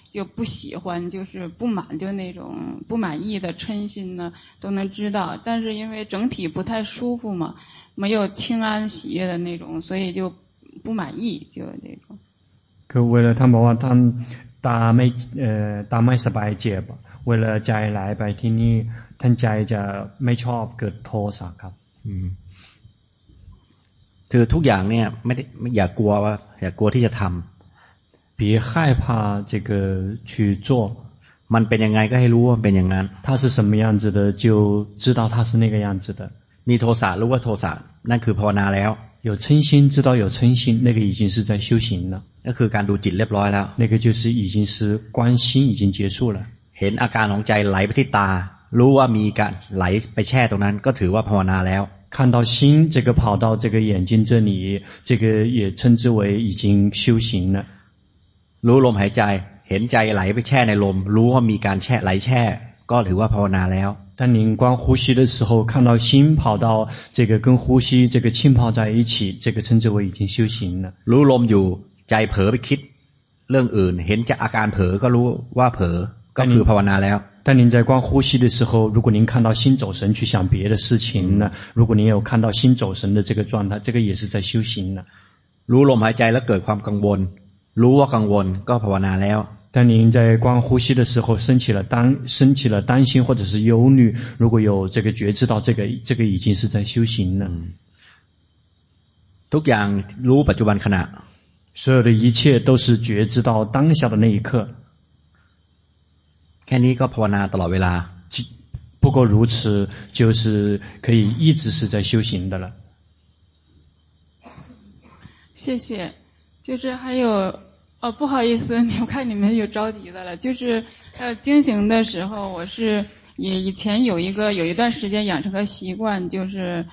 就不喜欢，就是不满，就那种不满意的嗔心呢，都能知道。但是因为整体不太舒服嘛，没有清安喜悦的那种，所以就不满意，就那种。คือเวลาท่านบอกว่าท่านตาไม่เอ่อตาไม่สบายเจ็บ เวลาใจไหลไปที่นี่ท่านใจจะไม่ชอบเกิดโทสะครับ อืมคือทุกอย่างเนี่ย ไม่ได้ไม่อย่ากลัวว่า อย่ากลัวที่จะทำ 别害怕这个去做มันเป็นยังไงก็ให้รู้ว่าเป็นอย่างนั้น它是什么样子的就知道它是那个样子的มีโทสะรู้ว่าโทสะนั่นคือภาวนาแล้ว有嗔心知道有嗔心那个已经是在修行了ก็คือการดูจิตเรียบร้อยแล้ว那个就是已经是观心已经结束了เห็นอาการของใจไหลไปที่ตา รู้ว่ามีการไหลไปแช่ตรงนั้น ก็ถือว่าภาวนาแล้ว看到心这个跑到这个眼睛这里，这个也称之为已经修行了。 รู้ลมหายใจเห็นใจไหลไปแช่ในลมรู้ว่ามีการแช่ไหลแช่ก็ถือว่าภาวนาแล้ว当您光呼吸的时候，看到心跑到这个跟呼吸这个浸泡在一起，这个称之为已经修行了。รู้ลมอยู่ใจเผลอไปคิดเรื่องอื่น เห็นจากอาการเผลอก็รู้ว่าเผลอก็คือภาวนาแล้ว但您在光呼吸的时候，如果您看到心走神去想别的事情呢？如果您有看到心走神的这个状态，这个也是在修行呢。รู้ลมหายใจแล้วเกิดความกังวล รู้ว่ากังวลก็ภาวนาแล้ว当您在光呼吸的时候升起了担升起了担心或者是忧虑，如果有这个觉知到这个，这个已经是在修行了。ทุกอย่างรู้ปัจจุบันขณะ所有的一切都是觉知到当下的那一刻。แค่นี้ก็ภาวนาตลอดเวลา不过如此，就是可以一直是在修行的了。谢谢， 就是还有，哦，不好意思，我看你们有着急的了。就是呃，经行的时候，我是以以前有一个有一段时间养成个习惯，就是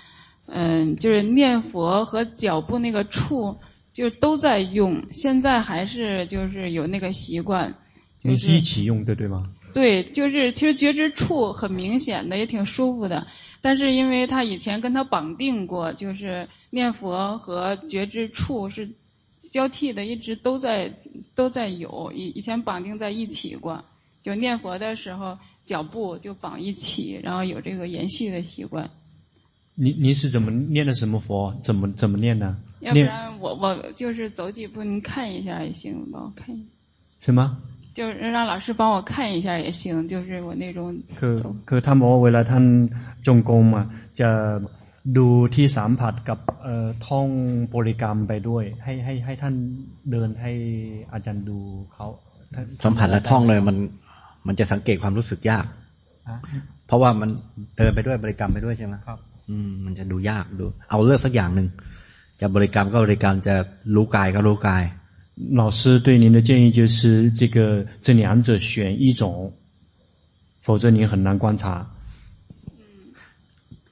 嗯，就是念佛和脚步那个触就都在用。现在还是就是有那个习惯。就是、你是一起用的对吗？对，就是其实觉知处很明显的，也挺舒服的。但是因为他以前跟他绑定过，就是念佛和觉知处是交替的，一直都在都在有。以以前绑定在一起过，就念佛的时候脚部就绑一起，然后有这个延续的习惯。你你是怎么念的什么佛？怎么怎么念的？要不然我我就是走几步，您看一下也行，帮我看一下。什么？就让老师帮我看一下也行，就是我那种。คือคือท่านบอกว่าเวลาท่านจงกรมอ่ะจะ ดูที่สัมผัสกับเอ่อท่องบริกรรมไปด้วย ให้ให้ให้ท่านเดินให้อาจารย์ดูเขาสัมผัสและท่องเลยมันมันจะสังเกตความรู้สึกยาก เพราะว่ามันเดินไปด้วยบริกรรมไปด้วยใช่ไหมครับ อืม มันจะดูยากดู เอาเลือกสักอย่างหนึ่งจะบริกรรมก็บริกรรมจะรู้กายก็รู้กาย 老师对您的建议就是这个这两者选一种，否则您很难观察。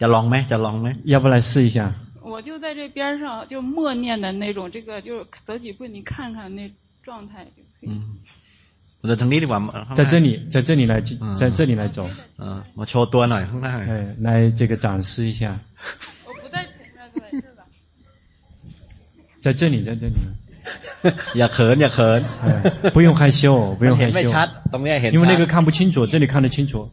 จะลองไหมจะลองไหม要不来试一下？我就在这边上，就默念的那种，这个就走几步，你看看那状态就可以。嗯，我在等你的话，在这里，在这里来，在这里来走。嗯，我抽多了，ข้างหน้า。哎，来这个展示一下。我不在前面，对，是吧？在这里，在这里。อย่าเขินอย่าเขิน不用害羞，不用害羞。ไม่ชัดตรงนี้เห็น因为那个看不清楚，这里看得清楚。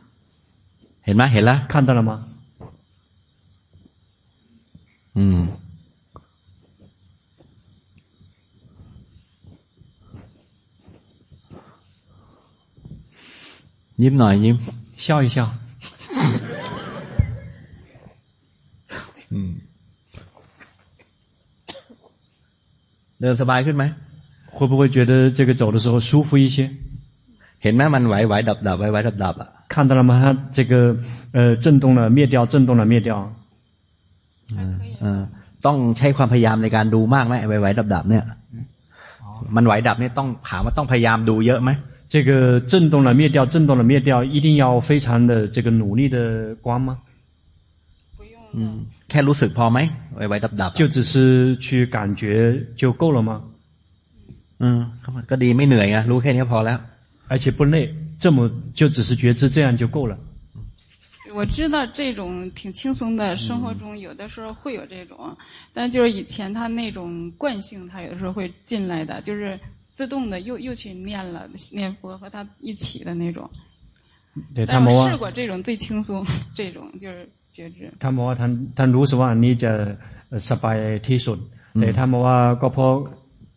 เห็นไหมเห็นแล้ว看到了吗อืมยิ้มหน่อยยิ้ม笑一笑อืมเดินสบายขึ้นไหม会不会觉得这个走的时候舒服一些เห็นไหมมันไหวไหวดับดับไหวไหวดับดับอ่ะ 看到了吗？它这个呃震动了灭掉，震动了灭掉。嗯ต้องใช้ความพยายามในการดูมากไหมไหวๆดับๆเนี่ยมันไหวดับเนี่ยต้องถามว่าต้องพยายามดูเยอะไหม这个震动了灭掉，震动了灭掉，一定要非常的这个努力的观吗？嗯，แค่รู้สึกพอไหมไหวๆดับๆ就只是去感觉就够了吗？嗯ก็ดีไม่เหนื่อยไงรู้แค่นี้พอแล้ว而且不累。 这么就只是觉知，这样就够了。我知道这种挺轻松的，生活中有的时候会有这种，嗯、但就是以前他那种惯性，他有的时候会进来的，就是自动的又又去念了念佛和他一起的那种。对，他们试过这种最轻松，这种就是觉知。他们话他他รู้สึกว่านี่จะสบายที่สุดแต่他们话ก็เพราะ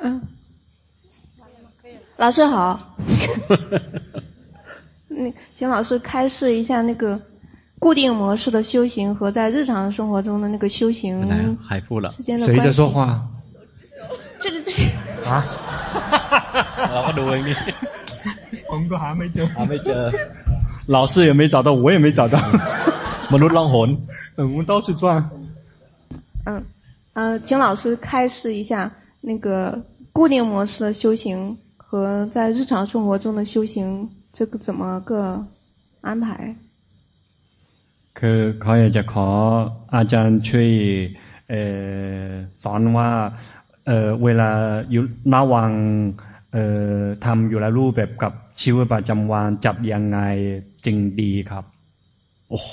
嗯，老师好。那请老师开示一下那个固定模式的修行和在日常生活中的那个修行之间的关系。海富了，谁在说话？这个这个。啊！老，红哥还没走，还没走。老师也没找到，我也没找到，我都浪混。我们到处转。嗯，呃，请老师开示一下那个 固定模式的修行和在日常生活中的修行，这个怎么个安排？คือเขาอยากจะขออาจารย์ช่วยสอนว่าเเวลาอยู่ระหว่างทำอยู่แล้วรูปแบบกับชีวิตประจำวันจับยังไงจึงดีครับโอ้โห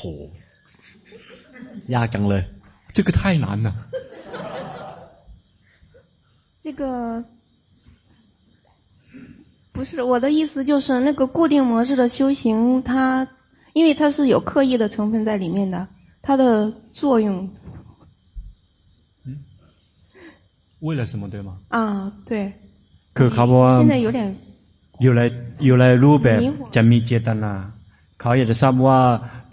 ยากจังเลย 这个太难了这个不是我的意思，就是那个固定模式的修行，它因为它是有刻意的成分在里面的，它的作用。嗯，为了什么对吗？啊，对。คือเขาบอกว่า现在有点อยู่ในอยู่ในรูปแบบจะมีเจตนาเขาอยากจะทราบว่า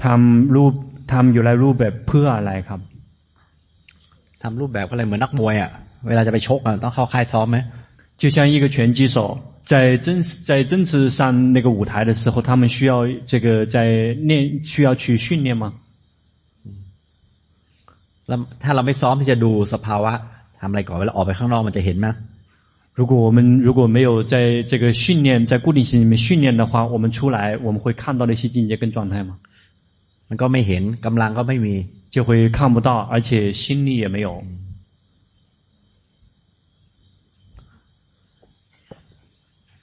ทำรูปทำอยู่ในรูปแบบเพื่ออะไรครับ ทำรูปแบบอะไรเหมือนนักมวยอ่ะเวลาจะไปชกอ่ะต้องเข้าค่ายซ้อมไหม就像一个拳击手，在真在正式上那个舞台的时候，他们需要这个在练，需要去训练吗？แล้วถ้าเราไม่ซ้อมที่จะดูสภาวะทำอะไรก่อนเวลาออกไปข้างนอกมันจะเห็นไหม如果我们如果没有在这个训练，在固定性里面训练的话，我们出来我们会看到那些境界跟状态吗？มันก็ไม่เห็นกำลังก็ไม่มี 就会看不到，而且心里也没有。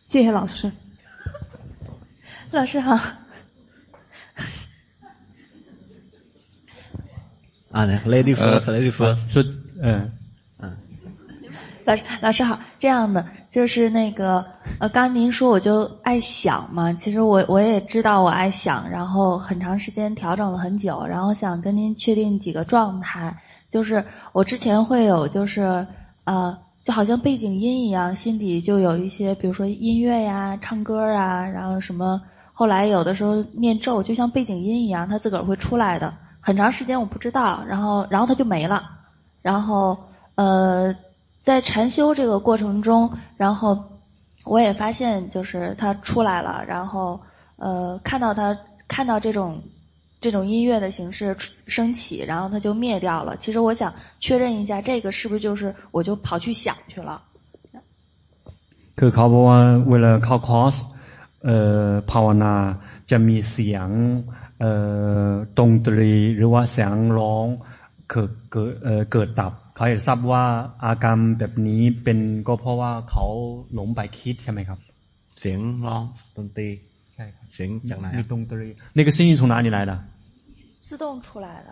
谢谢老师。老师好。啊，Lady First，Lady First，说，嗯，嗯。老师，老师好。这样的，就是那个，呃，刚您说我就爱想嘛，其实我我也知道我爱想，然后很长时间调整了很久，然后想跟您确定几个状态，就是我之前会有，就是，呃。就好像背景音一样，心底就有一些，比如说音乐呀、唱歌啊，然后什么。后来有的时候念咒，就像背景音一样，它自个儿会出来的。很长时间我不知道，然后然后它就没了。然后呃，在禅修这个过程中，然后我也发现就是它出来了，然后呃看到它看到这种。这种音乐的形式升起，然后它就灭掉了。其实我想确认一下，这个是不是就是我就跑去想去了？คือเขาบอกว่าเวลาเข้าคอร์สเอ่อภาวนาจะมีเสียงเอ่อดนตรีหรือว่าเสียงร้องเกิดเกิดเอ่อเกิดดับ เขาอยากทราบว่าอาการแบบนี้เป็นก็เพราะว่าเขาหลงไปคิดใช่ไหมครับ เสียงร้องดนตรีใช่ครับเสียงจากไหนดนตรี那个声音从哪里来的自动出来的，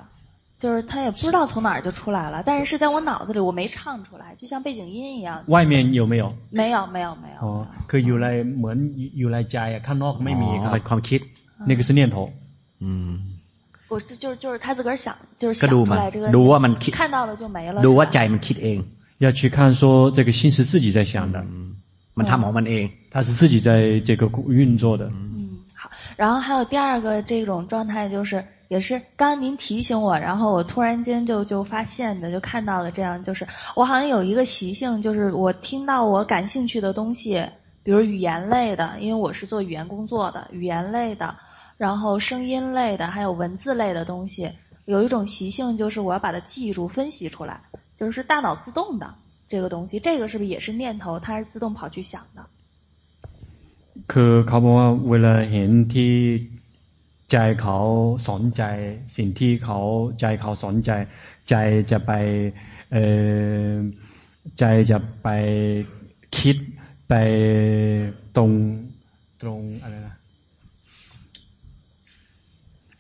就是他也不知道从哪儿就出来了，但是是在我脑子里，我没唱出来，就像背景音一样。外面有没有？没有，没有，没有。哦，คืออยู่ในเหมือนอยู่ในใจ啊，ข้างนอกไม่มีครับเป็นความคิด那个是念头。嗯。 我是就是就是他自个儿想，就是想出来这个。ดูว่ามันคิด看到了就没了。ดูว่าใจมันคิดเอง。要去看说这个心是自己在想的。มันทำของมันเอง。他是自己在这个运作的。嗯，好。然后还有第二个这种状态就是。也是刚刚您提醒我，然后我突然间就就发现的，就看到了这样，就是我好像有一个习性，就是我听到我感兴趣的东西，比如语言类的，因为我是做语言工作的，语言类的， 然后声音类的，还有文字类的东西，有一种习性就是我要把它记住、分析出来，就是大脑自动的这个东西，这个是不是也是念头？它是自动跑去想的。คือเขาบอกว่าเวลาเห็นที่ใจเขาสนใจสิ่งที่เขาใจเขาสนใจ ใจจะไปเออใจจะไปคิดไปตรงตรงอะไรนะ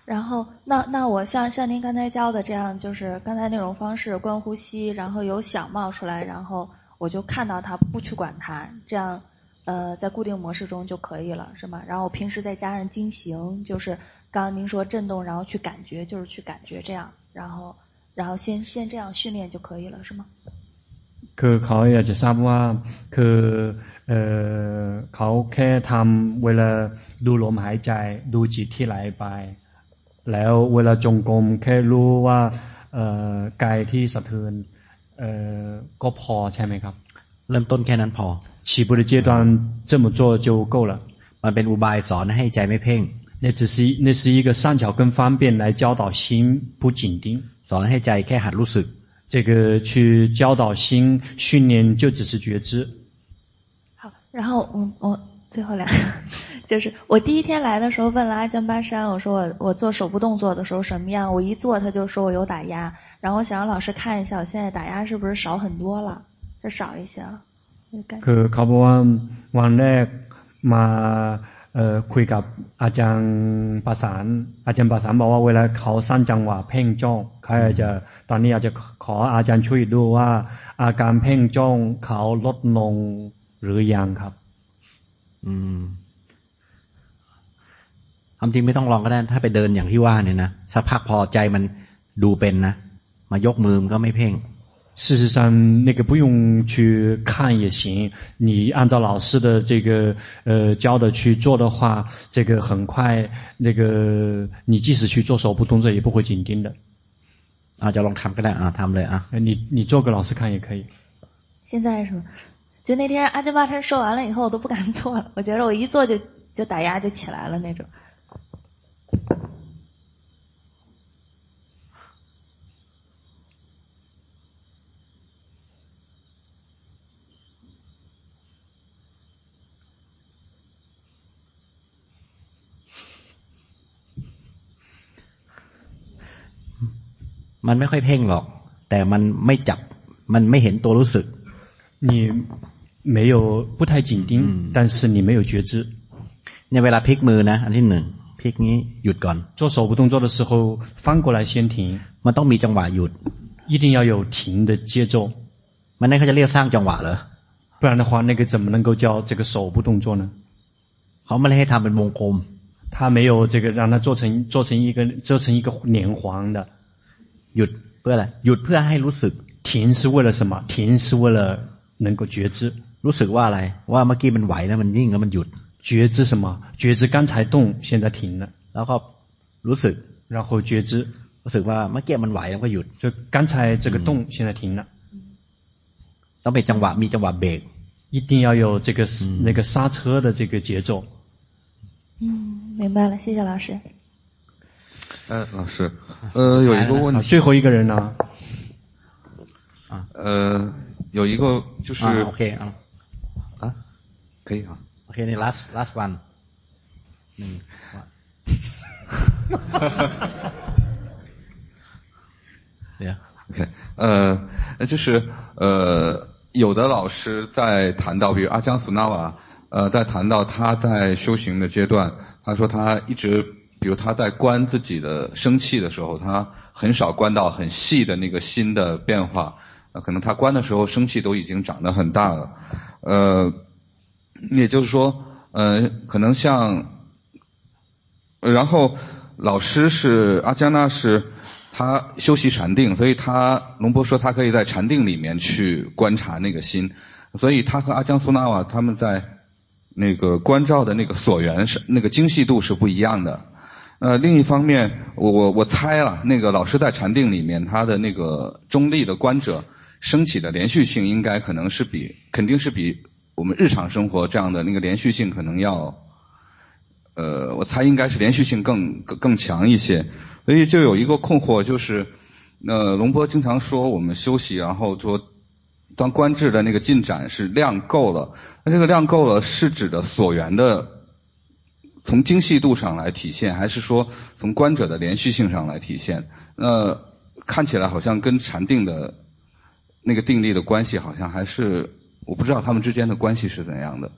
好，然后那那我像像您刚才教的这样，就是刚才那种方式，观呼吸，然后有想冒出来，然后我就看到它，不去管它，这样。呃，在固定模式中就可以了，是吗？然后平时再加上经行，就是刚刚您说震动，然后去感觉，就是去感觉这样，然后然后先先这样训练就可以了，是吗？ คือเขาอยากจะทราบว่าคือเออเขาแค่ทำเวลาดูลมหายใจดูจิตที่ไหลไป แล้วเวลาจงกรมแค่รู้ว่าเออกายที่สะเทือนเออก็พอใช่ไหมครับ เริ่มต้นแค่นั้นพอ 起步的阶段这么做就够了。 มันเป็นอุบายสอนให้ใจไม่เพ่ง 那只是那是一个善巧跟方便来教导心不紧盯， สอนให้ใจแค่หัดรู้สึก 这个去教导心训练就只是觉知。好，然后我我最后两个， 就是我第一天来的时候问了阿江巴山，我说我我做手部动作的时候什么样？我一做他就说我有打压，然后我想让老师看一下我现在打压是不是少很多了？是少一些了。 คือเขาบอกว่าวันแรกมาเอ่อคุยกับอาจารย์ประสาน อาจารย์ประสานบอกว่าเวลาเขาสร้างจังหวะเพ่งจ้องเขาอาจจะตอนนี้อาจจะขออาจารย์ช่วยดูว่า อาการเพ่งจ้องเขาลดลงหรือยังครับ อืม ความจริงไม่ต้องลองก็ได้ ถ้าไปเดินอย่างที่ว่าเนี่ยนะสักพักพอใจมันดูเป็นนะ มายกมือมันก็ไม่เพ่ง 事实上，那个不用去看也行。你按照老师的这个呃教的去做的话，这个很快，那个你即使去做手部动作也不会紧盯的。啊，就ลองทำก็ได้啊，ทำเลย啊。你你做给老师看也可以。现在是吗？就那天阿基巴山说完了以后，我都不敢做了。我觉得我一做就就打压就起来了那种。 มันไม่ค่อยเพ่งหรอก แต่มันไม่จับ มันไม่เห็นตัวรู้สึก 你没有不太紧盯，但是你没有觉知。เนี่ยเวลาพลิกมือนะ อันที่หนึ่งพลิกนี้หยุดก่อน 做手部动作的时候，翻过来先停。 มันต้องมีจังหวะหยุด 一定要有停的节奏。 มันนั่นเขาจะเรียกสร้างจังหวะเหรอ 不然的话，那个怎么能够叫这个手部动作呢？ เขาไม่ได้ให้ทำเป็นวงกลม 他没有这个让它做成做成一个做成一个连环的。 หยุดเพื่ออะไร หยุดเพื่อให้รู้สึก 停是为了什么？停是为了能够觉知。 รู้สึกว่าอะไร ว่าเมื่อกี้มันไหวแล้วมันนิ่งแล้วมันหยุด 觉知什么？觉知刚才动，现在停了。 แล้วก็รู้สึก 然后觉知， รู้สึกว่าเมื่อกี้มันไหวแล้วก็หยุด 就刚才这个动，现在停了。 ต้องเป็นจังหวะมีจังหวะเบรก 一定要有这个那个刹车的这个节奏。嗯，明白了，谢谢老师。 呃，老师，呃，有一个问题。最后一个人呢？啊，呃，有一个就是。啊，OK 啊。啊，可以啊。OK，你 last last one。嗯。对呀。OK，呃，就是呃，有的老师在谈到，比如阿姜苏纳瓦，呃，在谈到他在修行的阶段，他说他一直，比如他在观自己的生气的时候，他很少观到很细的那个心的变化，呃，可能他观的时候生气都已经长得很大了，呃，也就是说，呃，可能像，然后老师是阿姜那是。他修习禅定，所以他龙波说他可以在禅定里面去观察那个心，所以他和阿姜苏纳瓦他们在那个观照的那个所缘是那个精细度是不一样的。呃，另一方面，我我我猜了，那个老师在禅定里面他的那个中立的观者升起的连续性，应该可能是比肯定是比我们日常生活这样的那个连续性可能要，呃，我猜应该是连续性更更更强一些。所以就有一个困惑，就是，呃，龙波经常说我们休息，然后说，当观智的那个进展是量够了，那这个量够了是指的所缘的，从精细度上来体现，还是说从观者的连续性上来体现？那看起来好像跟禅定的那个定力的关系，好像还是我不知道他们之间的关系是怎样的，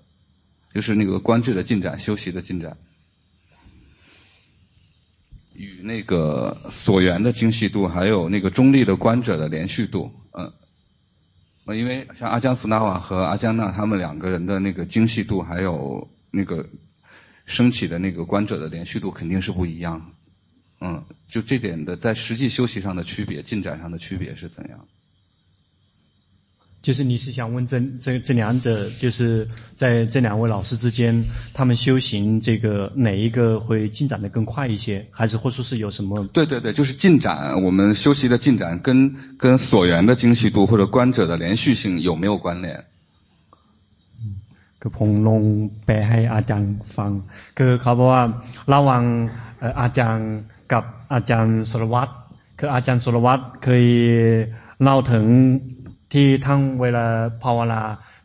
就是那个观智的进展、修习的进展。与那个所缘的精细度，还有那个中立的观者的连续度，嗯，因为像阿姜苏那瓦和阿姜那他们两个人的那个精细度，还有那个升起的那个观者的连续度，肯定是不一样。嗯，就这点的在实际修习上的区别、进展上的区别是怎样？就是你是想问这这这两者，就是在这两位老师之间，他们修行这个哪一个会进展的更快一些，还是或说是有什么？对对对，就是进展，我们修习的进展跟跟所缘的精细度或者观者的连续性有没有关联？ คือผมลงแปลให้อาจารย์ฟัง คือเขาบอกว่าระหว่างอาจารย์กับอาจารย์สุรวัตรคืออาจารย์สุรวัตรเคยเล่าถึงที่ทั้งเวลาภาวนา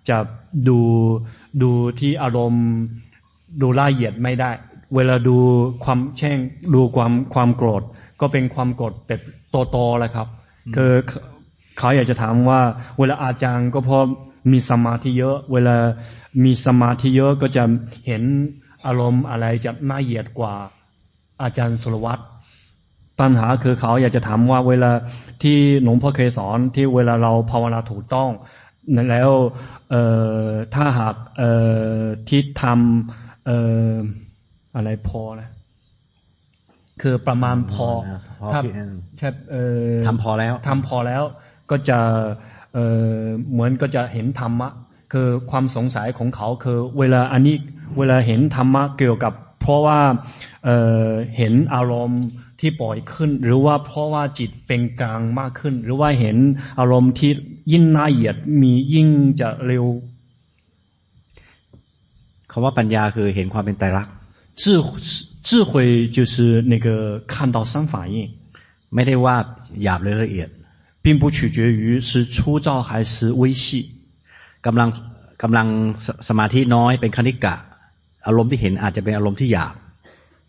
จะดูดูที่อารมณ์ดูละเอียดไม่ได้ เวลาดูความแช่งดูความความโกรธ ก็เป็นความโกรธแบบโตๆเลยครับ คือเขาอยากจะถามว่า เวลาอาจารย์ก็พอมีสมาธิเยอะ เวลา มีสมาธิเยอะก็จะเห็นอารมณ์อะไรจะละเอียดกว่าอาจารย์สุรวัตรปัญหาคือเขาอยากจะถามว่าเวลาที่หลวงพ่อเคยสอนที่เวลาเราภาวนาถูกต้องแล้วเอ่อถ้าหากเอ่อที่ทำเอ่ออะไรพอนะคือประมาณพอถ้าแค่เอ่อทำพอแล้วทำพอแล้วก็จะเอ่อเหมือนก็จะเห็นธรรมะ คือความสงสัยของเขาคือเวลาอันนี้เวลาเห็นธรรมะเกี่ยวกับ เพราะว่าเอ่อเห็นอารมณ์ที่ปล่อยขึ้น หรือว่าเพราะว่าจิตเป็นกลางมากขึ้น หรือว่าเห็นอารมณ์ที่ยิ่งละเอียดมียิ่งจะเร็วคำว่าปัญญาคือเห็นความเป็นไตรลักษณ์智智慧就是那个看到三法印ไม่ได้ว่าหยาบหรือละเอียด并不取决于是粗糙还是微细 กำลังกำลังสมาธิน้อยเป็นคณิกะ อารมณ์ที่เห็นอาจจะเป็นอารมณ์ที่หยาบ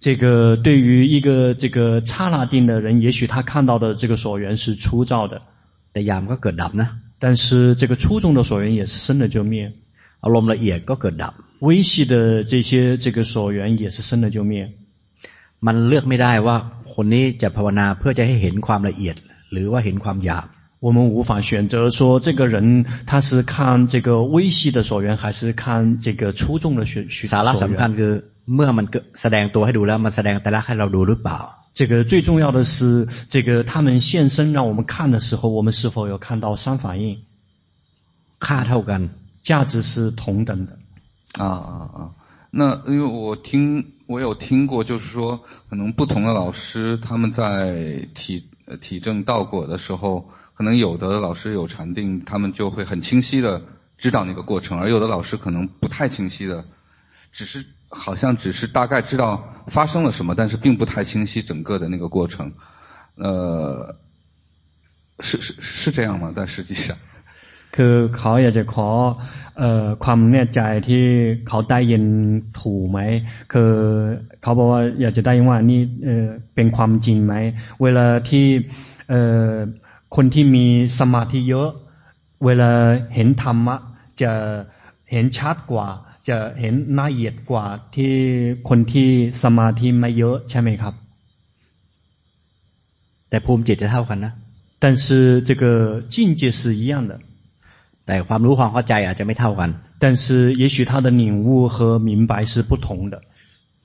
这个对于一个这个刹那定的人，也许他看到的这个所缘是粗糙的，แต่ยามก็เกิดดับนะ。但是这个粗重的所缘也是生了就灭，อารมณ์ละเอียดก็เกิดดับ。微细的这些这个所缘也是生了就灭。มันเลือกไม่ได้ว่าคนนี้จะภาวนาเพื่อจะให้เห็นความละเอียด หรือว่าเห็นความหยาบ。 我们无法选择说这个人他是看这个微细的所缘，还是看这个粗重的所缘。สาระสำคัญคือเมื่อมันแสดงตัวให้ดูแล้วมันแสดงแต่ละให้เราดูหรือเปล่า这个最重要的是，这个他们现身让我们看的时候，我们是否有看到三法印？ค่าเท่ากัน，价值是同等的。啊啊啊！那因为我听我有听过，就是说可能不同的老师他们在体体证道果的时候。 可能有的老师有禅定，他们就会很清晰的知道那个过程，而有的老师可能不太清晰的，只是好像只是大概知道发生了什么，但是并不太清晰整个的那个过程。呃，是是是这样吗？但实际上，คือเขาอยากจะขอเอ่อความแน่ใจที่เขาได้ยินถูกไหมคือเขาบอกว่าอยากจะได้ยินว่านี่เอ่อเป็นความจริงไหมเวลาที่เอ่อ คนที่มีสมาธิเยอะ เวลาเห็นธรรมะจะเห็นชัดกว่า จะเห็นละเอียดกว่าที่คนที่สมาธิไม่เยอะใช่ไหมครับ แต่ภูมิจิตจะเท่ากันนะ但是这个境界是一样的แต่ความรู้ความเข้าใจอาจจะไม่เท่ากัน但是也许他的领悟和明白是不同的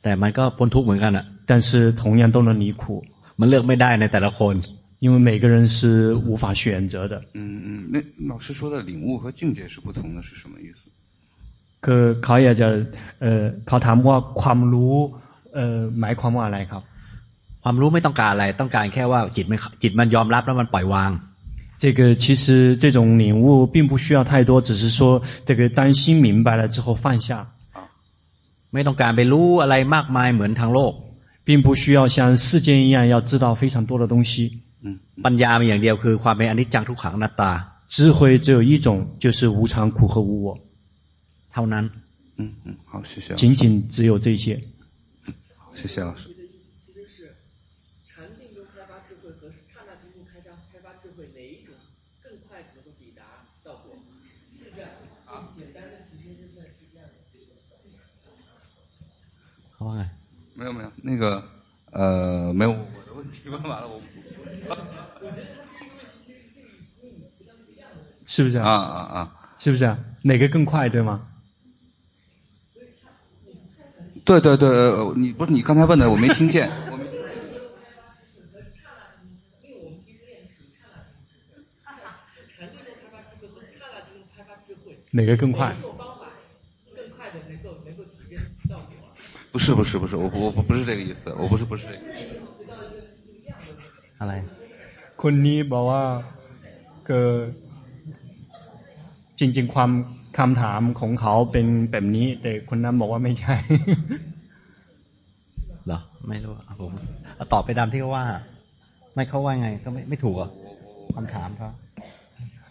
แต่มันก็พ้นทุกข์เหมือนกันอ่ะ但是同样都能离苦มันเลือกไม่ได้ในแต่ละคน 因为每个人是无法选择的。嗯嗯，那老师说的领悟和境界是不同的，是什么意思？คือเขาอยากจะเอ่อเขาถามว่าความรู้เอ่อหมายความว่าอะไรครับความรู้ไม่ต้องการอะไรต้องการแค่ว่าจิตมันจิตมันยอมรับแล้วมันปล่อยวาง这个其实这种领悟并不需要太多，只是说这个当心明白了之后放下。ไม่ต้องการไปรู้อะไรมากมายเหมือนทางโลก，并不需要像世间一样要知道非常多的东西。 ปัญญามีอย่างเดียวคือความเป็นอนิจจังทุกขังอนัตตา智慧只有一种就是无常苦和无我เท่านั้น嗯嗯好谢谢仅仅只有这些好谢谢老师好啊没有没有那个呃没有我的问题问完了我 是不是啊？啊啊！是不是啊？哪个更快，对吗？对对对，你不是你刚才问的，我没听见。哪个更快？不是不是不是，我我不不是这个意思，我不是不是这个。好嘞。 คนนี้บอกว่าเกิดจริง ๆ ความคำถามของเขาเป็นแบบนี้ แต่คนนั้นบอกว่าไม่ใช่เหรอไม่รู้ผมตอบไปตามที่เขาว่า ไม่เขาว่าไง ก็ไม่ไม่ถูกอะคำถามเขา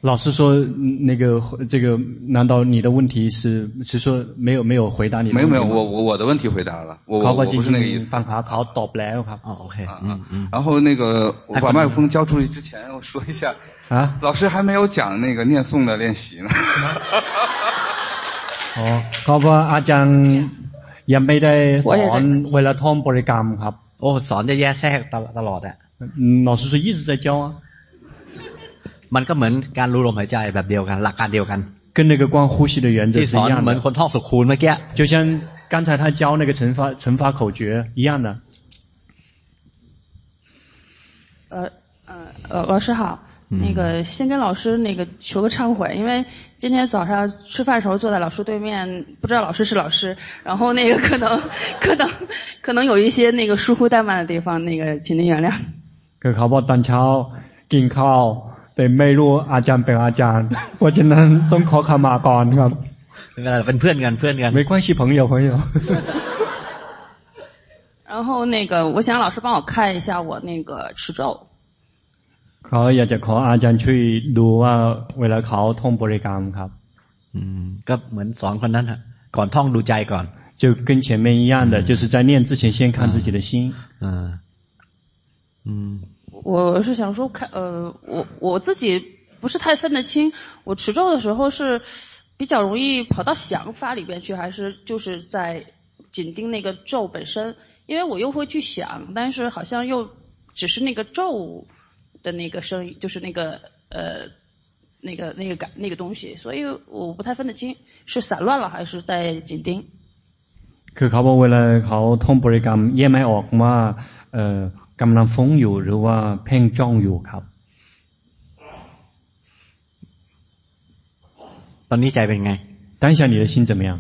老师说，那个这个，难道你的问题是是说没有没有回答你的问题吗？没有没有，我我我的问题回答了，我我我不是那个意思。ฟังขาเขาตอบแล้วครับ。哦，OK，嗯嗯。然后那个我把麦克风交出去之前，我说一下，啊，老师还没有讲那个念诵的练习呢。哦，เขาว่าอาจารย์ยังไม่ได้สอนเวลาท่องบริกรรมครับ。โอ้สอนจะแยกแทรกตลอดอ่ะ。老师说一直在教啊。 มันก็เหมือนการรู้ลมหายใจแบบเดียวกัน หลักการเดียวกัน跟那个光呼吸的原则是一样的。เหมือนคนท่องสุขูนเมื่อกี้就像刚才他教那个乘法乘法口诀一样的。呃呃，老师好，那个先跟老师那个求个忏悔，因为今天早上吃饭时候坐在老师对面，不知道老师是老师，然后那个可能可能可能有一些那个疏忽怠慢的地方，那个请您原谅。佢เขาบอกตอนเช้ากินข้าว แต่ไม่รู้อาจารย์เป็นอาจารย์เพราะฉะนั้นต้องขอขมาก่อนครับเป็นเพื่อนกันเพื่อนกัน没关系朋友朋友然后那个我想老师帮我看一下我那个持咒เขาอยากจะขออาจารย์ช่วยดูว่าเวลาเขาท่องบริกรรมครับอืมก็เหมือนสอนคนนั้นฮะก่อนท่องดูใจก่อน就跟前面一样的就是在念之前先看自己的心嗯嗯 我是想说，看，呃，我我自己不是太分得清，我持咒的时候是比较容易跑到想法里边去，还是就是在紧盯那个咒本身？因为我又会去想，但是好像又只是那个咒的那个声音，就是那个呃那个那个感那个东西，所以我不太分得清是散乱了还是在紧盯。คือเขาบอกเวลาเขาท่องบริกรรมแยกไม่ออกว่าเอ่อ กำลังฟุ้งอยู่หรือว่าเพ่งจ้องอยู่ครับตอนนี้ใจเป็นไง当下你的心怎么样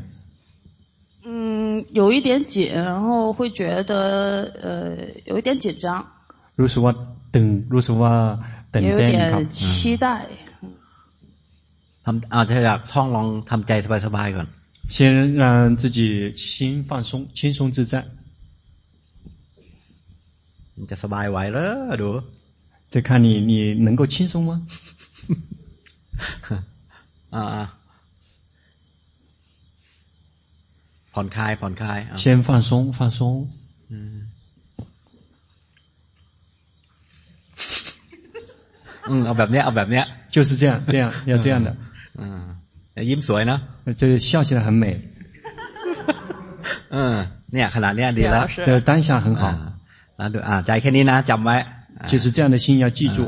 嗯有一点紧然后会觉得呃有一点紧张รู้สึกว่าตึงรู้สึกว่าตื่นเต้นครับ有点期待ทำอาจจะอยากท่องลองทำใจสบายๆก่อน先让自己心放松轻松自在 你จะสบายไหวเหรอดูจะ看你你能够轻松吗อ่าผ่อนคลายผ่อนคลาย先放松放松อืมอืมเอาแบบเนี้ยเอาแบบเนี้ย就是这样这样要这样的อืมยิ้มสวยนะ这个笑起来很美嗯เนี่ยขนาดเนี้ยดีแล้ว当下很好 อ่าใจแค่นี้นะจำไว้就是这样的心要记住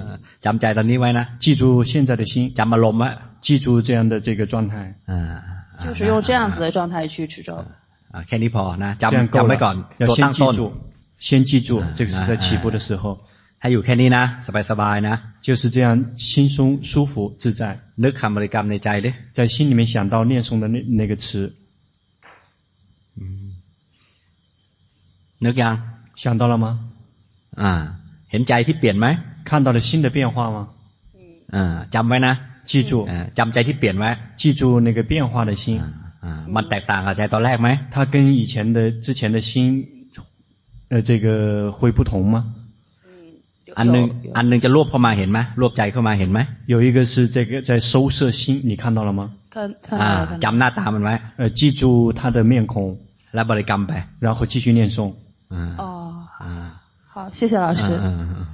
จำใจตอนนี้ไว้นะ记住现在的心จำอารมณ์ไว้记住这样的这个状态อ่า就是用这样子的状态去持咒อ่าแค่นี้พอนะจำจำไว้ก่อนตัวตั้งต้น先记住这个是在起步的时候ให้อยู่แค่นี้นะสบายสบายนะ就是这样轻松舒服自在นึกคำบริกรรมในใจดิ在心里面想到念诵的那那个词นึกยัง 想到了吗อ่าเห็นใจที่เปลี่ยนไหม看到了心的变化吗อ่าจำไว้นะ记住จำใจที่เปลี่ยนไว้记住那个变化的心อ่ามันแตกต่างกับใจตอนแรกไหม它跟以前的之前的心呃这个会不同吗อันนึงอันนึงจะรวบเข้ามาเห็นไหมรวบใจเข้ามาเห็นไหม有一个是这个在收摄心你看到了吗看看อ่าจำหน้าตามันไว้呃记住他的面孔แล้วบริกรรมไป然后继续念诵 哦，好，谢谢老师嗯嗯。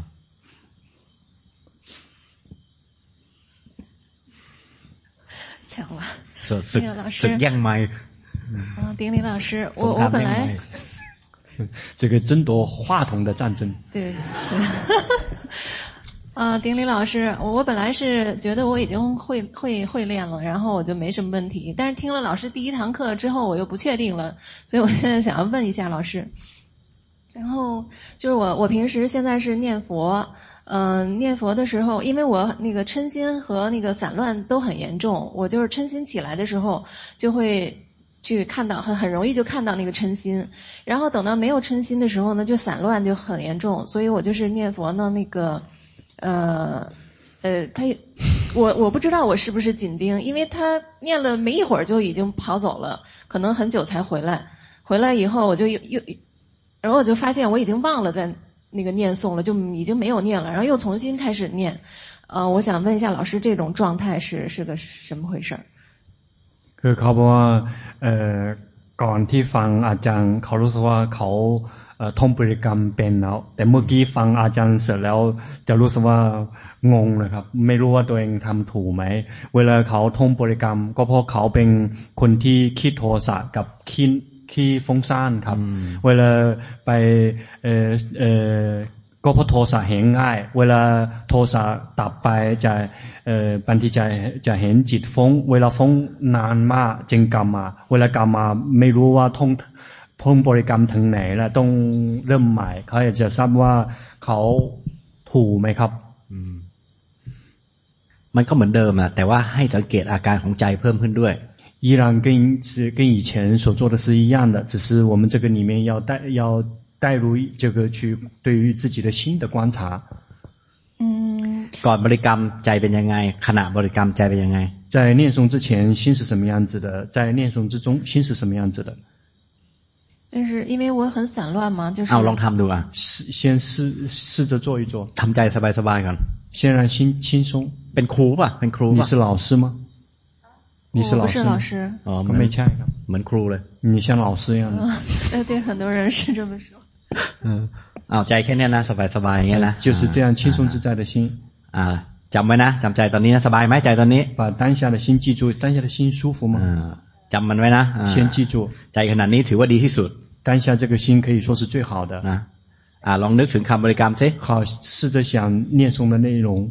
抢了，丁老师。样麦。嗯，丁玲老师，我我本来。这个争夺话筒的战争。对，是。啊，丁玲老师，我本来是觉得我已经会会会练了，然后我就没什么问题。但是听了老师第一堂课之后，我又不确定了，所以我现在想要问一下老师。然后就是我，我平时现在是念佛，嗯、念佛的时候，因为我那个嗔心和那个散乱都很严重，我就是嗔心起来的时候就会去看到，很很容易就看到那个嗔心，然后等到没有嗔心的时候呢，就散乱就很严重，所以我就是念佛呢，那个，呃，呃，他，我我不知道我是不是紧盯，因为他念了没一会儿就已经跑走了，可能很久才回来，回来以后我就又又，然后我就发现我已经忘了在。那个念诵了，就已经没有念了，然后又重新开始念。呃，我想问一下老师，这种状态是是个什么回事？คือเขาบอกว่าเอ่อก่อนที่ฟังอาจารย์เขารู้สึกว่าเขาเอ่อท่องบริกรรมเป็นแล้วแต่เมื่อกี้ฟังอาจารย์เสร็จแล้วจะรู้สึกว่างงนะครับ ไม่รู้ว่าตัวเองทำถูกไหม เวลาเขาท่องบริกรรม ก็เพราะเขาเป็นคนที่คิดโทสะกับคิด ขี้ฟุ้งซ่านครับ เวลาไปเออเออก็เพราะโทสะเห็นง่าย เวลาโทสะตับไปจะเออบางทีจะจะเห็นจิตฟุ้งเวลาฟุ้งนานมากจึงกลับมา เวลากลับมาไม่รู้ว่าท่องท่องบริกรรมถึงไหนแล้วต้องเริ่มใหม่เขาจะทราบว่าเขาถูกไหมครับมันก็เหมือนเดิมนะแต่ว่าให้สังเกตอาการของใจเพิ่มขึ้นด้วย 依然跟是跟以前所做的是一样的，只是我们这个里面要带要带入这个去对于自己的心的观察。嗯。ก่อนบริกรรมใจเป็นยังไงขณะบริกรรมใจเป็นยังไง在念诵之前心是什么样子的？在念诵之中心是什么样子的？但是因为我很散乱嘛，就是。เอาลองทำดู啊。先试试着做一做。ทำใจสบายๆก่อน。先让心轻松。เป็นครูป่ะเป็นครูป่ะ你是老师吗？ 你是老师老师哦，没差一个，门ครูเลย你像老师一样的。呃，对，很多人是这么说。嗯，เอาใจแค่นี้นะสบายๆอย่างเงี้ยนะ就是这样轻松自在的心。啊，จำไว้นะจำใจตอนนี้นะสบายไหมใจตอนนี้ 把当下的心记住，当下的心舒服吗？嗯，จำมันไว้นะ先记住。ใจขนาดนี้ถือว่าดีที่สุด。当下这个心可以说是最好的。นะอ่าลองนึกถึงคำบริกรรมสิ好，试着想念诵的内容。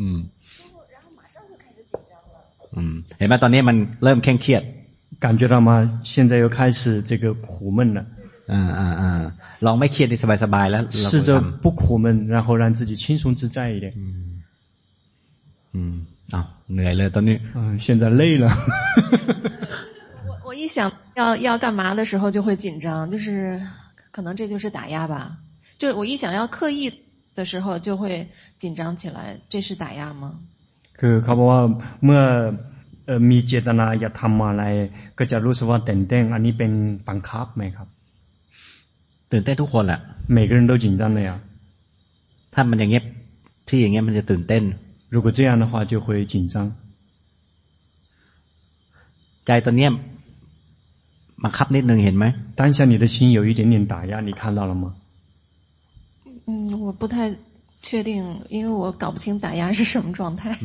อืมอืมเห็นไหมตอนนี้มันเริ่มเคร่งเครียด感觉到吗？现在又开始这个苦闷了。อ่าอ่าอ่าลองไม่เครียดที่สบายๆแล้ว试着不苦闷，然后让自己轻松自在一点。嗯嗯，啊，เหนื่อยเลยตอนนี้。嗯，现在累了。我我一想要要干嘛的时候就会紧张，就是可能这就是打压吧。就是我一想要刻意 的时候就会紧张起来，这是打压吗？คือเขาบอกว่าเมื่อมีเจตนาอยากทำอะไร ก็จะรู้สึกว่าตื่นเต้นอันนี้เป็นบังคับไหมครับตื่นเต้นทุกคนแหละ每个人都紧张的呀ถ้ามันอย่างเงี้ยที่อย่างเงี้ยมันจะตื่นเต้น如果这样的话就会紧张ใจตัวเนี้ยบังคับนิดนึงเห็นไหม当下你的心有一点点打压你看到了吗嗯 我不太确定，因为我搞不清打压是什么状态。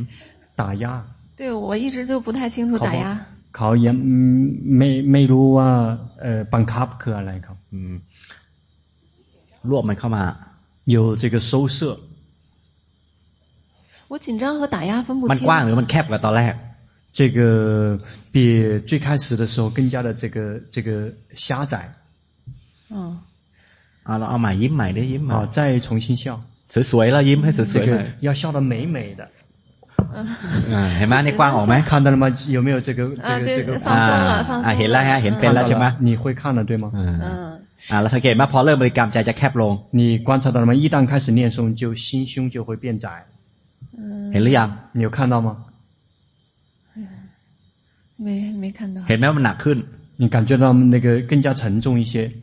打压？对，我一直就不太清楚打压。เขายังไม่ไม่รู้ว่าเอ่อบังคับคืออะไรครับอืมรวบมันเข้ามา有这个收摄我紧张和打压分不清。มันกว้างหรือมันแคบกว่าตอนแรก这个比最开始的时候更加的这个这个狭窄。嗯。 啊，เราเอาใหม่ยิ้มใหม่ได้ยิ้มใหม่啊，再重新笑。สวยๆแล้วยิ้มให้สวยๆหน่อย要笑得美美的เห็นไหมนี่กว้างออกไหม看到了吗有没有这个这个这个放松了放松了เห็นแล้วฮะเห็นเป็นแล้วใช่ไหม你会看了对吗嗯อ่าเราสังเกตว่าพอเริ่มบริกรรมใจจะแคบลง你观察到了吗一旦开始念诵就心胸就会变窄เห็นหรือยัง你有看到吗没没看到เห็นไหมว่ามันหนักขึ้น你感觉到那个更加沉重一些嗯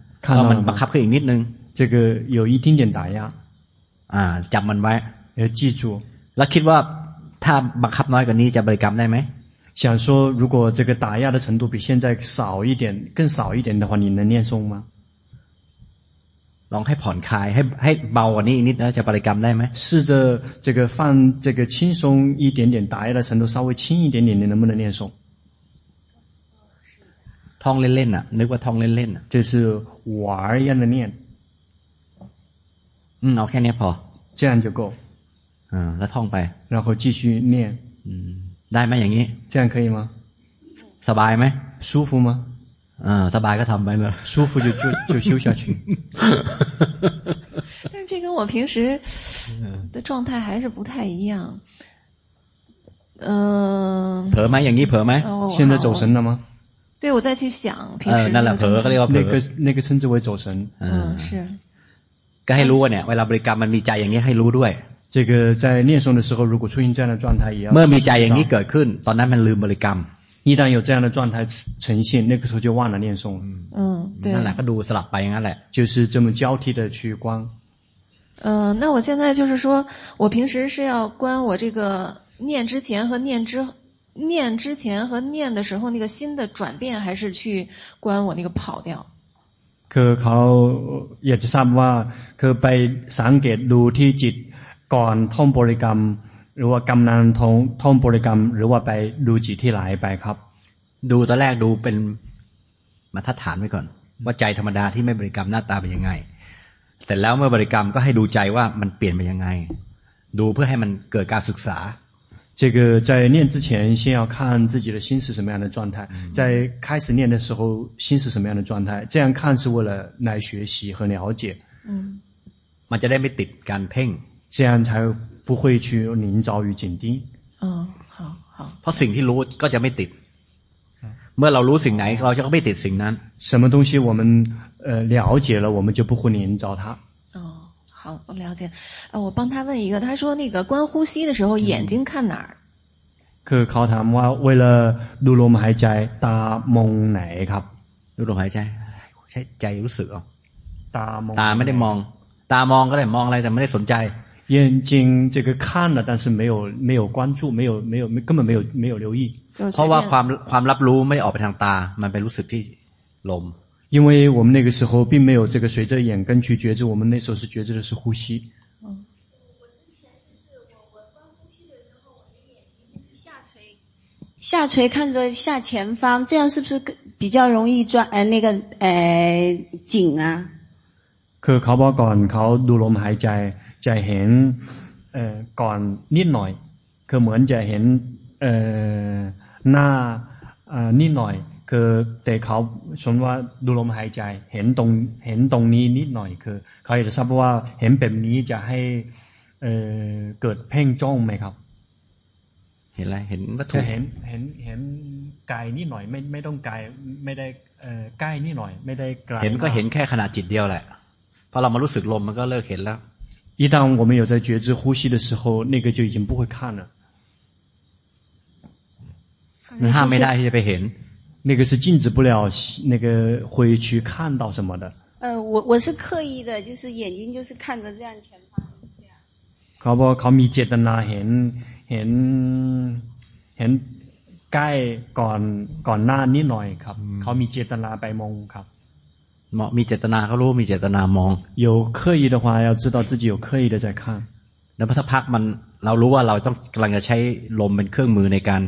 看到 เรา 了 มันบัง 吗 คับขึ้นอีกนิดนึง 这个有一点点打压， อ่าจับมันไว้ 要记住。 แล้วคิดว่าถ้าบังคับน้อยกว่านี้จะบริกรรมได้ไหม 想说，如果这个打压的程度比现在少一点，更少一点的话，你能念诵吗？ ลองให้ผ่อนคลายให้ให้เบากว่านี้อีกนิดแล้วจะบริกรรมได้ไหม 试着这个放这个轻松一点点，打压的程度稍微轻一点点，你能不能念诵？ ท่องเล่นๆอ่ะ นึกว่าท่องเล่นๆอ่ะ 就是玩一样的念， อืมเอาแค่เนี้ยพอ 这样就够， อ่าแล้วท่องไป 然后继续念， อืมได้ไหมอย่างนี้ 这样可以吗？ สบายไหม 舒服吗？ อ่าสบายก็ทำไปเลย 舒服就就就修下去。但是这跟我平时的状态还是不太一样。嗯、 เผลอไหมอย่างนี้เผลอไหม 哦现在走神了吗？ 对，我再去想平 เออ 时 นั่นแหละ 那 เผล 个 อก็เรียกว่าเผล 那 อ 个那个称之为走神。 อ่า 嗯，是。 ก็ให้รู้ว่าเนี่ยเวลาบริกรรมมันมีใจอย่างนี้ให้รู้ด้วย 这个在念诵的时候，如果出现这样的状态，也要 เมื่อมีใจอย่างนี้ 知道 เกิดขึ้น ตอนนั้นมันลืมบริกรรม 一旦有这样的状态呈现，那个时候就忘了念诵了。嗯，对 นั่น。แหละก็ดูสลับไปอย่างนั้นแหละ 就是这么交替的去观。嗯、那我现在就是说，我平时是要观我这个念之前和念之 念之前和念的时候那个心的转变，还是去观我那个跑掉？ คือเขาอยากจะทราบว่าคือไปสังเกตดูที่จิตก่อนท่องบริกรรม หรือว่ากำลังท่องท่องบริกรรม หรือว่าไปดูจิตที่ไหลไปครับ ดูตอนแรกดูเป็นมาตรฐานไว้ก่อน ว่าใจธรรมดาที่ไม่บริกรรมหน้าตาเป็นยังไง เสร็จแล้วเมื่อบริกรรมก็ให้ดูใจว่ามันเปลี่ยนไปยังไง ดูเพื่อให้มันเกิดการศึกษา 这个在念之前，先要看自己的心是什么样的状态，在开始念的时候，心是什么样的状态，这样看是为了来学习和了解，嗯 มันจะได้ไม่ติดการเพ่ง 这样才不会去临着于紧盯。嗯，好好。 เพราะสิ่งที่รู้ก็จะไม่ติด เมื่อเรารู้สิ่งไหนเราจะก็ไม่ติดสิ่งนั้น 什么东西我们呃了解了，我们就不会临着它。 哦，好，我了解。呃，我帮他问一个，他说那个观呼吸的时候，眼睛看哪儿？ คือเขาถามว่าเวลาดูลมหายใจตามองไหนครับ ดูลมหายใจ ใช้ใจรู้สึกเอา ตามอง ตาไม่ได้มอง ตามองก็ได้มองอะไรแต่ไม่ได้สนใจ 眼睛这个看了，但是没有没有关注，没有没有根本没有没有留意。 就是 เพราะว่าความความรับรู้ไม่ได้ออกไปทางตา มันไปรู้สึกที่ลม 因为我们那个时候并没有这个随着眼根去觉知，我们那时候是觉知的是呼吸。下垂看着下前方，这样是不是更比较容易转呃那个呃紧啊？ คือเขาบอกก่อนเขาดูลมหายใจจะเห็นเอ่อก่อนนิดหน่อย คือเหมือนจะเห็นเอ่อหน้าเอ่อนิดหน่อย คือแต่เขาสมมติว่าดูลมหายใจ เห็นตรงเห็นตรงนี้นิดหน่อย คือ เขาอยากจะทราบว่าเห็นแบบนี้จะให้เอ่อเกิดเพ่งจ้องไหมครับ เห็นอะไรเห็นวัตถุ จะเห็นเห็นเห็นไกลนิดหน่อย ไม่ไม่ต้องไกลไม่ได้เอ่อใกล้นิดหน่อย ไม่ได้ไกล เห็นก็ มาก เห็นแค่ขนาดจิตเดียวแหละพอเรามารู้สึกลมมันก็เลิกเห็นแล้ว 一旦我们有在觉知呼吸的时候，那个就已经不会看了。 มันห้ามไม่ได้ที่จะไปเห็น 那个是禁止不了，那个会去看到什么的。呃，我我是刻意的，就是眼睛就是看着这样前方。 เขาบอกเขามีเจตนาเห็นเห็นเห็นใกล้ก่อนก่อนหน้านิดหน่อยครับ เขามีเจตนาไปมองครับ เหมาะมีเจตนาเขารู้มีเจตนามอง 有刻意的话，要知道自己有刻意的在看。 แล้วพอสักพักมันเรารู้ว่าเราต้องกำลังจะใช้ลมเป็นเครื่องมือในการ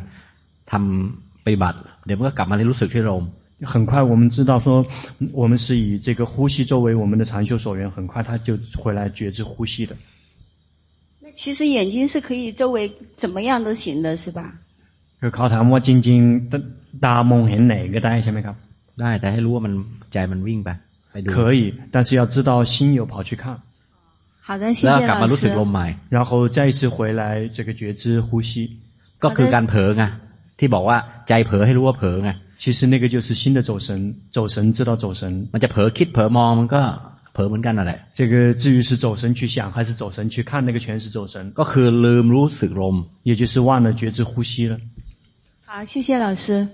ทำ ปฏิบัติ เดี๋ยวมันก็กลับมาเรียนรู้สึกที่ลม 很快我们知道说，我们是以这个呼吸作为我们的禅修所缘，很快他就回来觉知呼吸的。那其实眼睛是可以周围怎么样都行的，是吧？ คือเขาถามว่าจริงๆตามองเห็นไหนก็ได้ใช่ไหมครับ ได้แต่ให้รู้ว่ามันใจมันวิ่งไปไปดู 可以，但是要知道心有跑去看，好的，谢 แล้ว 谢 กลับมา 老 รู้สึกลม 师。 ใหม่ 然后再一次回来这个觉知呼吸。 ก็คือการเผลอไงที่บอกว่า ใจเผลอให้รู้ว่าเผลอไง 其实那个就是心的走神，走神知道走神。 มันจะเผลอคิดเผลอมองมันก็ เผลอเหมือนกันนั่นแหละ这个至于是走神去想还是走神去看那个全是走神ก็คือลืมรู้สึกลม也就是忘了觉知呼吸了好谢谢老师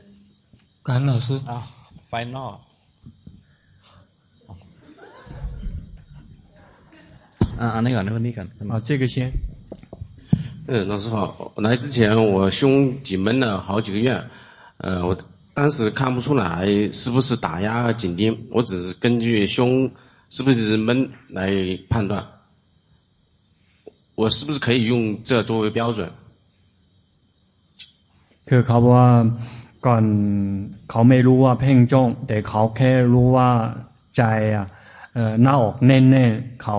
感恩老师啊 final 啊啊那个那个那个啊这个先 嗯，老师好。来之前我胸紧闷了好几个月，呃，我当时看不出来是不是打压紧盯，我只是根据胸是不是闷来判断，我是不是可以用这作为标准？คือเขาบอกว่าก่อนเขาไม่รู้ว่าเพ่งจ้องแต่เขาแค่รู้ว่าใจอ่ะหน้าอกแน่นๆเขา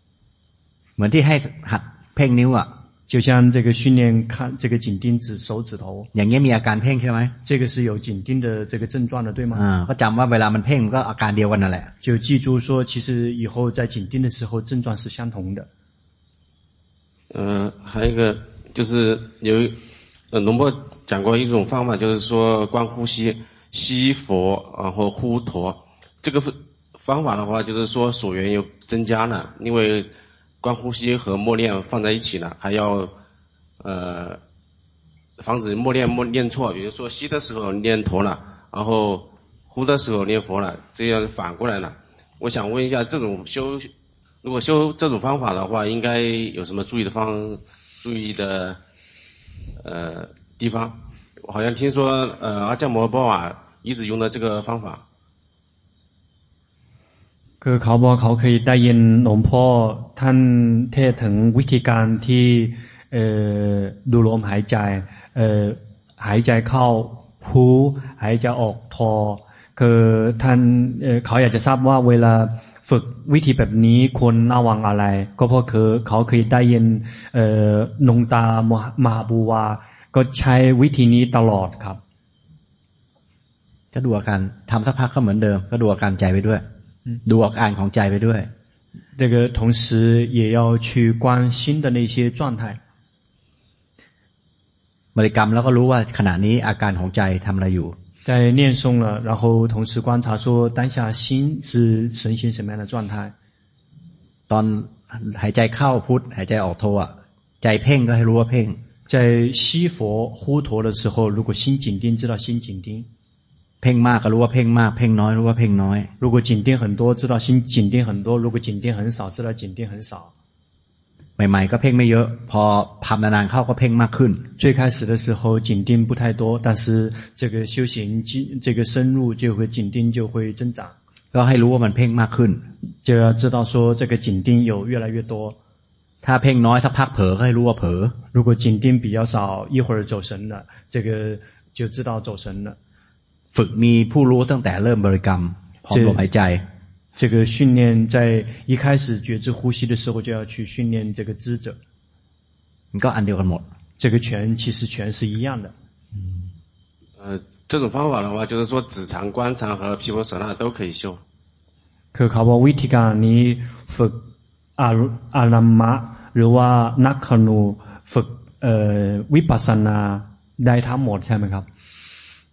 เหมือนที่ให้หัดเพ่งนิ้วอ่ะ就像这个训练看这个紧盯指手指头，อย่างเงี้ยมีอาการเพ่งใช่ไหม这个是有紧盯的这个症状的，对吗？啊，ก็จำว่าเวลามันเพ่งมันก็อาการเดียวกันนั่นแหละ就记住说，其实以后在紧盯的时候症状是相同的。呃，还有一个就是有，呃，龙波讲过一种方法，就是说观呼吸，吸佛，然后呼陀。这个方法的话，就是说所缘又增加了，因为。 观呼吸和默念放在一起了，还要呃防止默念默念错，比如说吸的时候念陀了，然后呼的时候念佛了，这样反过来了。我想问一下，这种修如果修这种方法的话，应该有什么注意的方注意的呃地方？我好像听说呃阿姜摩波瓦一直用的这个方法。 คือเขาบอกเขาเคยได้ยินหลวงพ่อท่านเทศถึงวิธีการที่ดูลมหายใจหายใจเข้าพูหายใจออกทอ คือท่านเขาอยากจะทราบว่าเวลาฝึกวิธีแบบนี้ควรระวังอะไร ก็เพราะคือเขาเคยได้ยินนงตามหาบูวา ก็ใช้วิธีนี้ตลอดครับ ก็ดูอาการทำสักพักก็เหมือนเดิม ก็ดูอาการใจไปด้วย ดูอาการของใจไปด้วย。这个同时也要去观心的那些状态。บริกรรมแล้วก็รู้ว่าขณะนี้อาการของใจทำอะไรอยู่。在念诵了，然后同时观察说当下心是呈现什么样的状态。ตอนหายใจเข้าพุทหายใจออกโทอ่ะใจเพ่งก็ให้รู้ว่าเพ่ง。在吸佛呼陀的时候，如果心紧盯，知道心紧盯。 เพ่งมากก็รู้ว่าเพ่งมาก เพ่งน้อยรู้ว่าเพ่งน้อย如果紧盯很多知道心紧盯很多如果紧盯很少知道紧盯很少ใหม่ๆก็เพ่งไม่เยอะ พอทำนานๆเข้าก็เพ่งมากขึ้น最开始的时候紧盯不太多但是这个修行这个深入就会紧盯就会增长ก็ให้รู้ว่ามันเพ่งมากขึ้น就要知道说这个紧盯有越来越多ถ้าเพ่งน้อยสักพักเผลอก็ให้รู้ว่าเผลอ如果紧盯比较少一会儿走神了这个就知道走神了 ฝึกมีผู้รู้ตั้งแต่เริ่มบริกรรมพร้อมลมหายใจ这个训练在一开始觉知呼吸的时候就要去训练这个知者。ก็อันเดียวกันหมด。这个全其实全是一样的。嗯。呃，这种方法的话，就是说止禅、观禅和毗婆舍那都可以修。คือเขาบอกวิธีการนี้ฝึกอาอารมะหรือว่านักขณูฝึกวิปัสสนาได้ทั้งหมดใช่ไหมครับ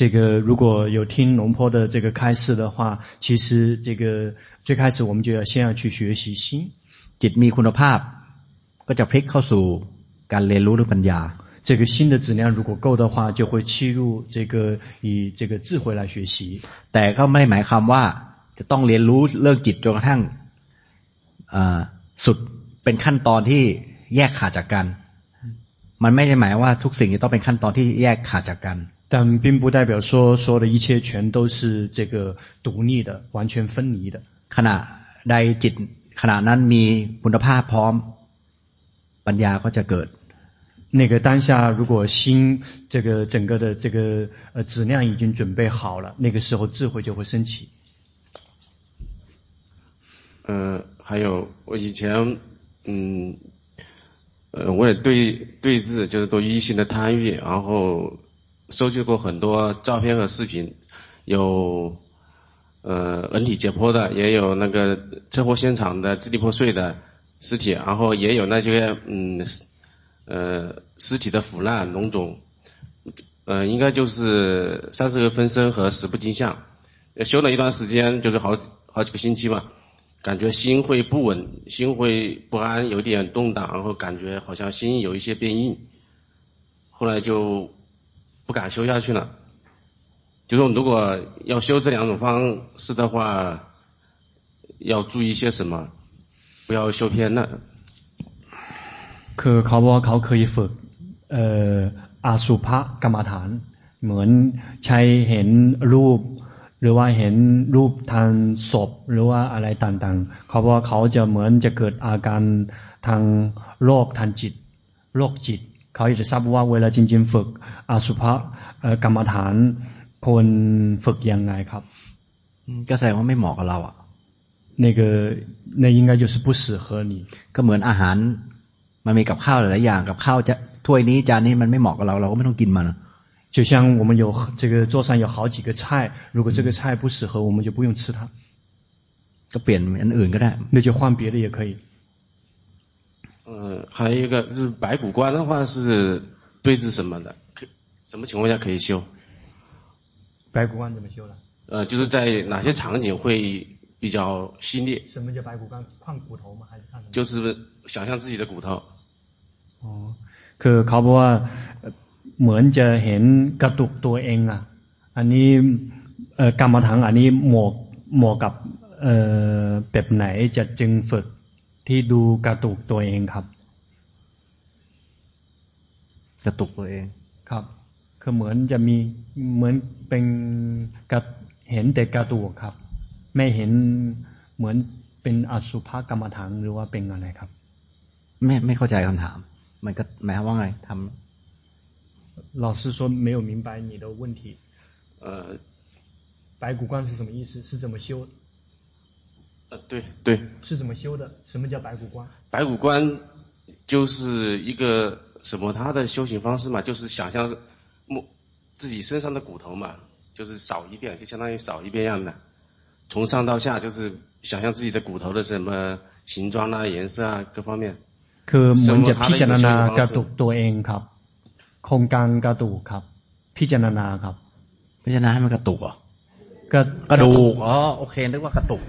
这个如果有听龙坡的这个开示的话，其实这个最开始我们就要先要去学习心。จิตมีคุณภาพก็จะพลิกเข้าสู่การเรียนรู้เรื่องปัญญา。这个心的质量如果够的话，就会切入这个以这个智慧来学习。แต่ก็ไม่หมายความว่าจะต้องเรียนรู้เรื่องจิตจนกระทั่ง อ่าสุดเป็นขั้นตอนที่แยกขาดจากกัน มันไม่ได้หมายว่าทุกสิ่งจะต้องเป็นขั้นตอนที่แยกขาดจากกัน 但并不代表说所有的一切全都是这个独立的、完全分离的。ขณะใดจิตขณะนั้นมีคุณภาพพร้อมปัญญาก็จะเกิด那个当下，如果心这个整个的这个呃质量已经准备好了，那个时候智慧就会升起。呃，还有我以前嗯，呃，我也对对治就是对异性的贪欲，然后 收集过很多照片和视频，有呃人体解剖的，也有那个车祸现场的支离破碎的尸体，然后也有那些嗯。呃，尸体的腐烂脓肿，呃，应该就是三十个分身和十不净相。修了一段时间，就是好好几个星期吧，感觉心会不稳，心会不安，有点动荡，然后感觉好像心有一些变硬。后来就不敢修下去了。就说如果要修这两种方式的话，要注意些什么？不要修偏了。คือเขาบอกว่าเขาเคยฝึกเอ่ออาสุภกรรมฐาน เหมือนใช้เห็นรูป หรือว่าเห็นรูปทางศพหรือว่าอะไรต่างๆ เขาบอกว่าเขาจะเหมือนจะเกิดอาการทางโรคทางจิตโรคจิต เขาอยากจะทราบว่าเวลาจริงๆฝึกอาสุภกรรมฐานควรฝึกยังไงครับก็แสดงว่าไม่เหมาะกับเราอ่ะ那个那应该就是不适合你ก็เหมือนอาหารมันมีกับข้าวหลายอย่างกับข้าวจะถ้วยนี้จานนี้มันไม่เหมาะกับเราเราก็ไม่ต้องกินมัน就像我们有这个桌上有好几个菜，如果这个菜不适合，我们就不用吃它。ก็เปลี่ยนอันอื่นก็ได้那就换别的也可以。 呃，还有一个就是白骨观的话是对治什么的？可什么情况下可以修？白骨观怎么修呢？呃，就是在哪些场景会比较犀利？什么叫白骨观？看骨头吗？还是看什么？就是想象自己的骨头。อ๋อคือเขาบอกว่าเหมือนจะเห็นกระตุกตัวเองอ่ะ อันนี้กรรมฐานอันนี้เหมาะเหมาะกับแบบไหนจะจึงฝึก ที่ดูกระตุกตัวเองครับ กระตุกตัวเอง ครับคือเหมือนจะมีเหมือนเป็นกระเห็นแต่กระตุกครับ ไม่เห็นเหมือนเป็นอสุภกรรมฐานหรือว่าเป็นอะไรครับ ไม่ไม่เข้าใจคำถามมันก็หมายความว่าไงทำ老师说没有明白你的问题。呃，白骨观是什么意思？是怎么修？ 呃，对对。是怎么修的？什么叫白骨观？白骨观就是一个什么？他的修行方式嘛，就是想象是摸自己身上的骨头嘛，就是扫一遍，就相当于扫一遍一样的，从上到下就是想象自己的骨头的什么形状啊、颜色啊各方面。คือเหมือนจะพิจารณากระตุกตัวเองครับ โครงการกระตุกครับ พิจารณาครับ พิจารณาให้มันกระตุกเหรอกระกระดูกอ๋อโอเคนึกว่ากระตุก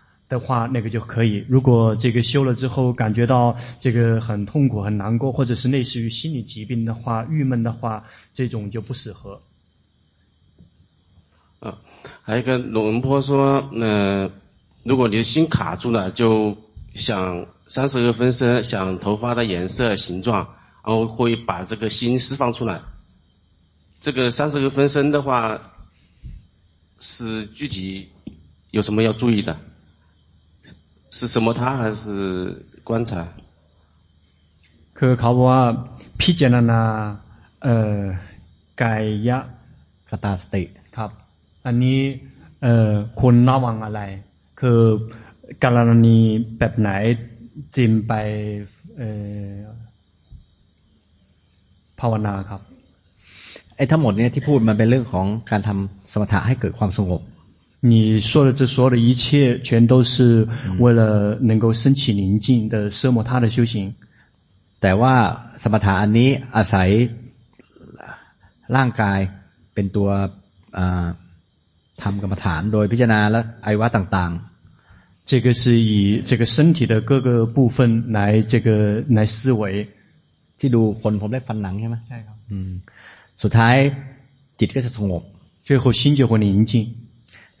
的话，那个就可以。如果这个修了之后感觉到这个很痛苦、很难过，或者是类似于心理疾病的话、郁闷的话，这种就不适合。啊，还有一个龙坡说，呃，如果你的心卡住了，就想。三十个分身想头发的颜色、形状，然后会把这个心释放出来。这个三十个分身的话，是具体有什么要注意的？是什么他还是观察？คือเขาบอกว่าพิจารณาเอ่อกายะคตาสติครับ อันนี้เอ่อคุณระวังอะไร คือกรณีแบบไหนจิมไปภาวนาครับไอ้ทั้งหมดเนี่ยที่พูดมันเป็นเรื่องของการทำสมถะให้เกิดความสงบ 你说的这所有的一切，全都是为了能够升起宁静的奢摩他的修行。แต่ว่าสมถะอันนี้อาศัยร่างกายเป็นตัวทำกรรมฐานโดยพิจารณาและอวัยวะต่างๆ。这个是以这个身体的各个部分来这个来思维。ที่ดูคนผมได้ฟันหนังใช่ไหมใช่ครับอืมสุดท้ายจิตก็จะสงบ最后心就会宁静 แ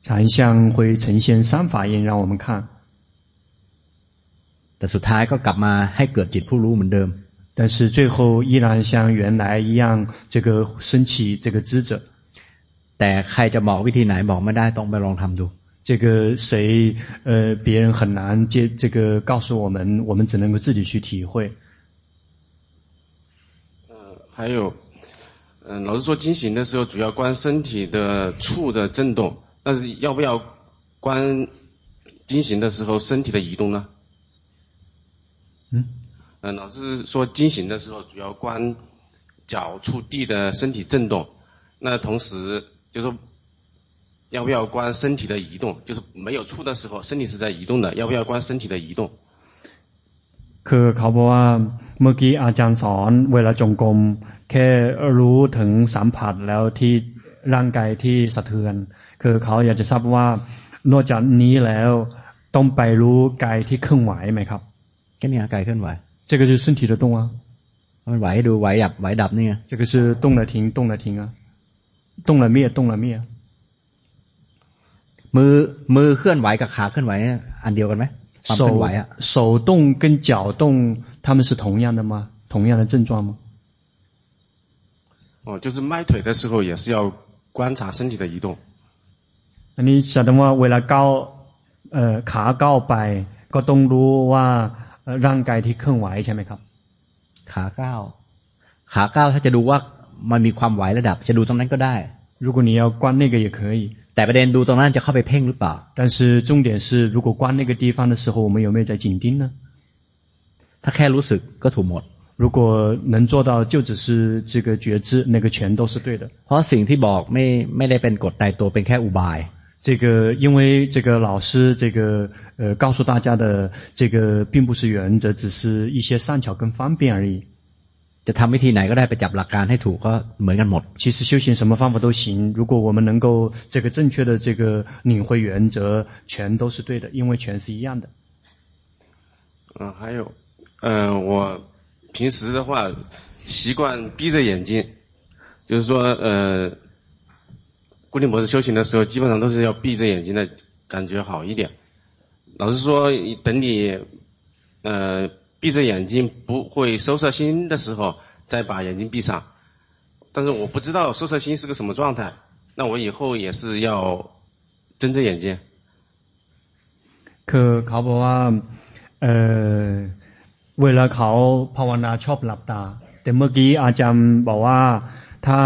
禅相会呈现三法印让我们看。แต่สุดท้ายก็กลับมาให้เกิดจิตผู้รู้เหมือนเดิม。但是最后依然像原来一样，这个升起这个知者。แต่ใครจะบอกวิธีไหนบอกไม่ได้ต้องไปลองทำดู。这个谁呃别人很难接这个告诉我们，我们只能够自己去体会。呃，还有，嗯、呃，老师说经行的时候主要观身体的触的震动， 但是要不要观经行的时候身体的移动呢？嗯。嗯，老师说经行的时候主要观脚触地的身体震动，那同时就是说要不要观身体的移动？就是没有触的时候，身体是在移动的，要不要观身体的移动？คือเขาบอกว่าเมื่อกี้อาจารย์สอนเวลาจงกรมแค่รู้ถึงสัมผัสแล้วที่ ร่างกายที่สะเทือนคือเขาอยากจะทราบว่านอกจากนี้แล้วต้องไปรู้กายที่เคลื่อนไหวไหมครับแค่นี้กายเคลื่อนไหว这个就是身体的动啊，มันไหวดูไหวดับไหวดับนี่这个是动了停，动了停啊，动了灭，动了灭。มือมือเคลื่อนไหวกับขาเคลื่อนไหวอันเดียวกันไหม手手动跟脚动，他们是同样的吗？同样的症状吗？哦，就是迈腿的时候也是要 观察身体的移动。你晓得吗？为了高，呃，ขาก้าวไปก็ต้องรู้ว่าร่างกายที่เคลื่อนไหวใช่ไหมครับขาก้าวขาก้าวถ้าจะดูว่ามันมีความไหวระดับ จะดูตรงนั้นก็ได้如果你要观那个也可以แต่ประเด็นดูตรงนั้นจะเข้าไปเพ่งหรือเปล่า但是重点是如果观那个地方的时候我们有没有在紧盯呢ถ้าแค่รู้สึกก็ถูกหมด 如果能做到就只是这个觉知那个全都是对的เพราะสิ่งที่บอกไม่ไม่ได้เป็นกฎตายตัวเป็นแค่อุบาย这个因为这个老师这个呃告诉大家的这个并不是原则，只是一些善巧跟方便而已。จะทำวิธีไหนก็ได้ไปจับหลักการให้ถูกก็เหมือนกันหมด。其实修行什么方法都行，如果我们能够这个正确的这个领会原则，全都是对的，因为全是一样的。嗯，还有，嗯、呃，我 平时的话习惯闭着眼睛，就是说，呃。固定模式修行的时候，基本上都是要闭着眼睛的，感觉好一点。老师说，等你，呃，闭着眼睛不会收摄心的时候，再把眼睛闭上。但是我不知道收摄心是个什么状态，那我以后也是要睁着眼睛。คือเขาบอกว่าเออ เวลาเขาภาวนาชอบหลับตาแต่เมื่อกี้อาจารย์บอกว่าถ้า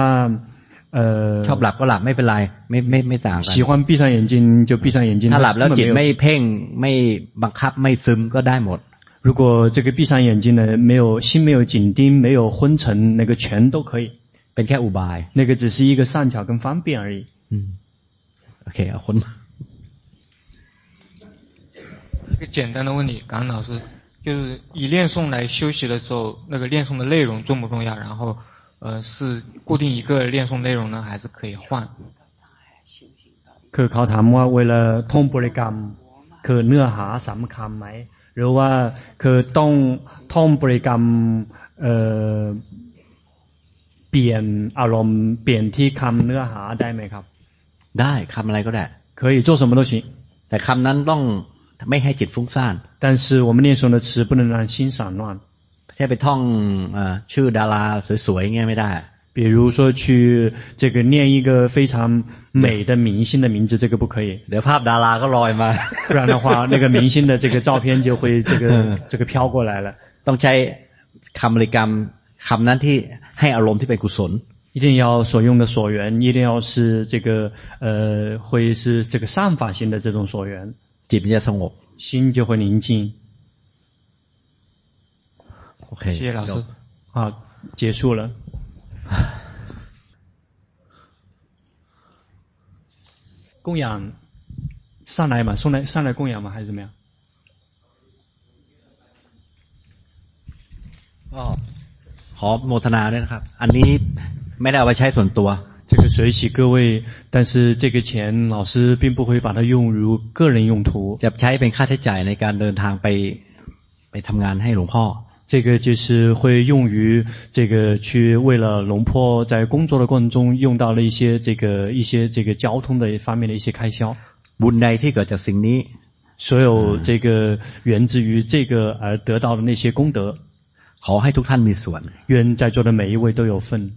ชอบหลับก็หลับไม่เป็นไรไม่ไม่ไม่ต่างกัน喜欢闭上眼睛就闭上眼睛ถ้าหลับแล้วจิตไม่เพ่งไม่บังคับไม่ซึมก็ได้หมด如果这个闭上眼睛呢没有心没有紧盯没有昏沉那个全都可以เป็นแค่อุบาย那个只是一个善巧跟方便而已嗯 OK เอาคนมา一个简单的问题，感恩老师， 就是以念诵来修习的时候，那个念诵的内容重不重要？然后。呃，是固定一个念诵内容呢，还是可以换？คือเขาถามว่าเวลาท่องบริกรรมคือเนื้อหาสำคัญไหมหรือว่าคือต้องท่องบริกรรมเอ่อเปลี่ยนอารมณ์เปลี่ยนที่คำเนื้อหาได้ไหมครับ ได้คำอะไรก็ได้可以做什么都行แต่คำนั้นต้อง ไม่ให้จิตฟุ้งซ่าน但是我们念诵的词不能让心散乱แค่ไปท่องอชื่อดาราสวยๆเงี้ยไม่ได้ 比如说去这个念一个非常美的明星的名字，这个不可以。เดี๋ยวภาพดาราก็ลอยมา不然的话，那个明星的这个照片就会这个这个飘过来了。ต้องใช้คำบริกรรมคำนั้นที่ให้อารมณ์ที่เป็นกุศล。一定要所用的所缘，一定要是这个呃，会是这个善法性的这种所缘， จิตจะสงบ，心就会宁静。OK，谢谢老师。好，结束了。供养上来嘛，送来上来供养嘛，还是怎么样？哦，好，โมทนาด้วยนะครับอันนี้ไม่ได้เอาไปใช้ส่วนตัว。 这个随喜各位，但是这个钱老师并不会把它用于个人用途。จะใช้เป็นค่าใช้จ่ายในการเดินทางไปไปทำงานให้หลวงพ่อ。这个就是会用于这个去为了龙婆在工作的过程中用到了一些这个一些这个交通的方面的一些开销。บุญใดที่เกิดจากสิ่งนี้，所有这个源自于这个而得到的那些功德，ขอให้ทุกท่านมีส่วน。愿在座的每一位都有份。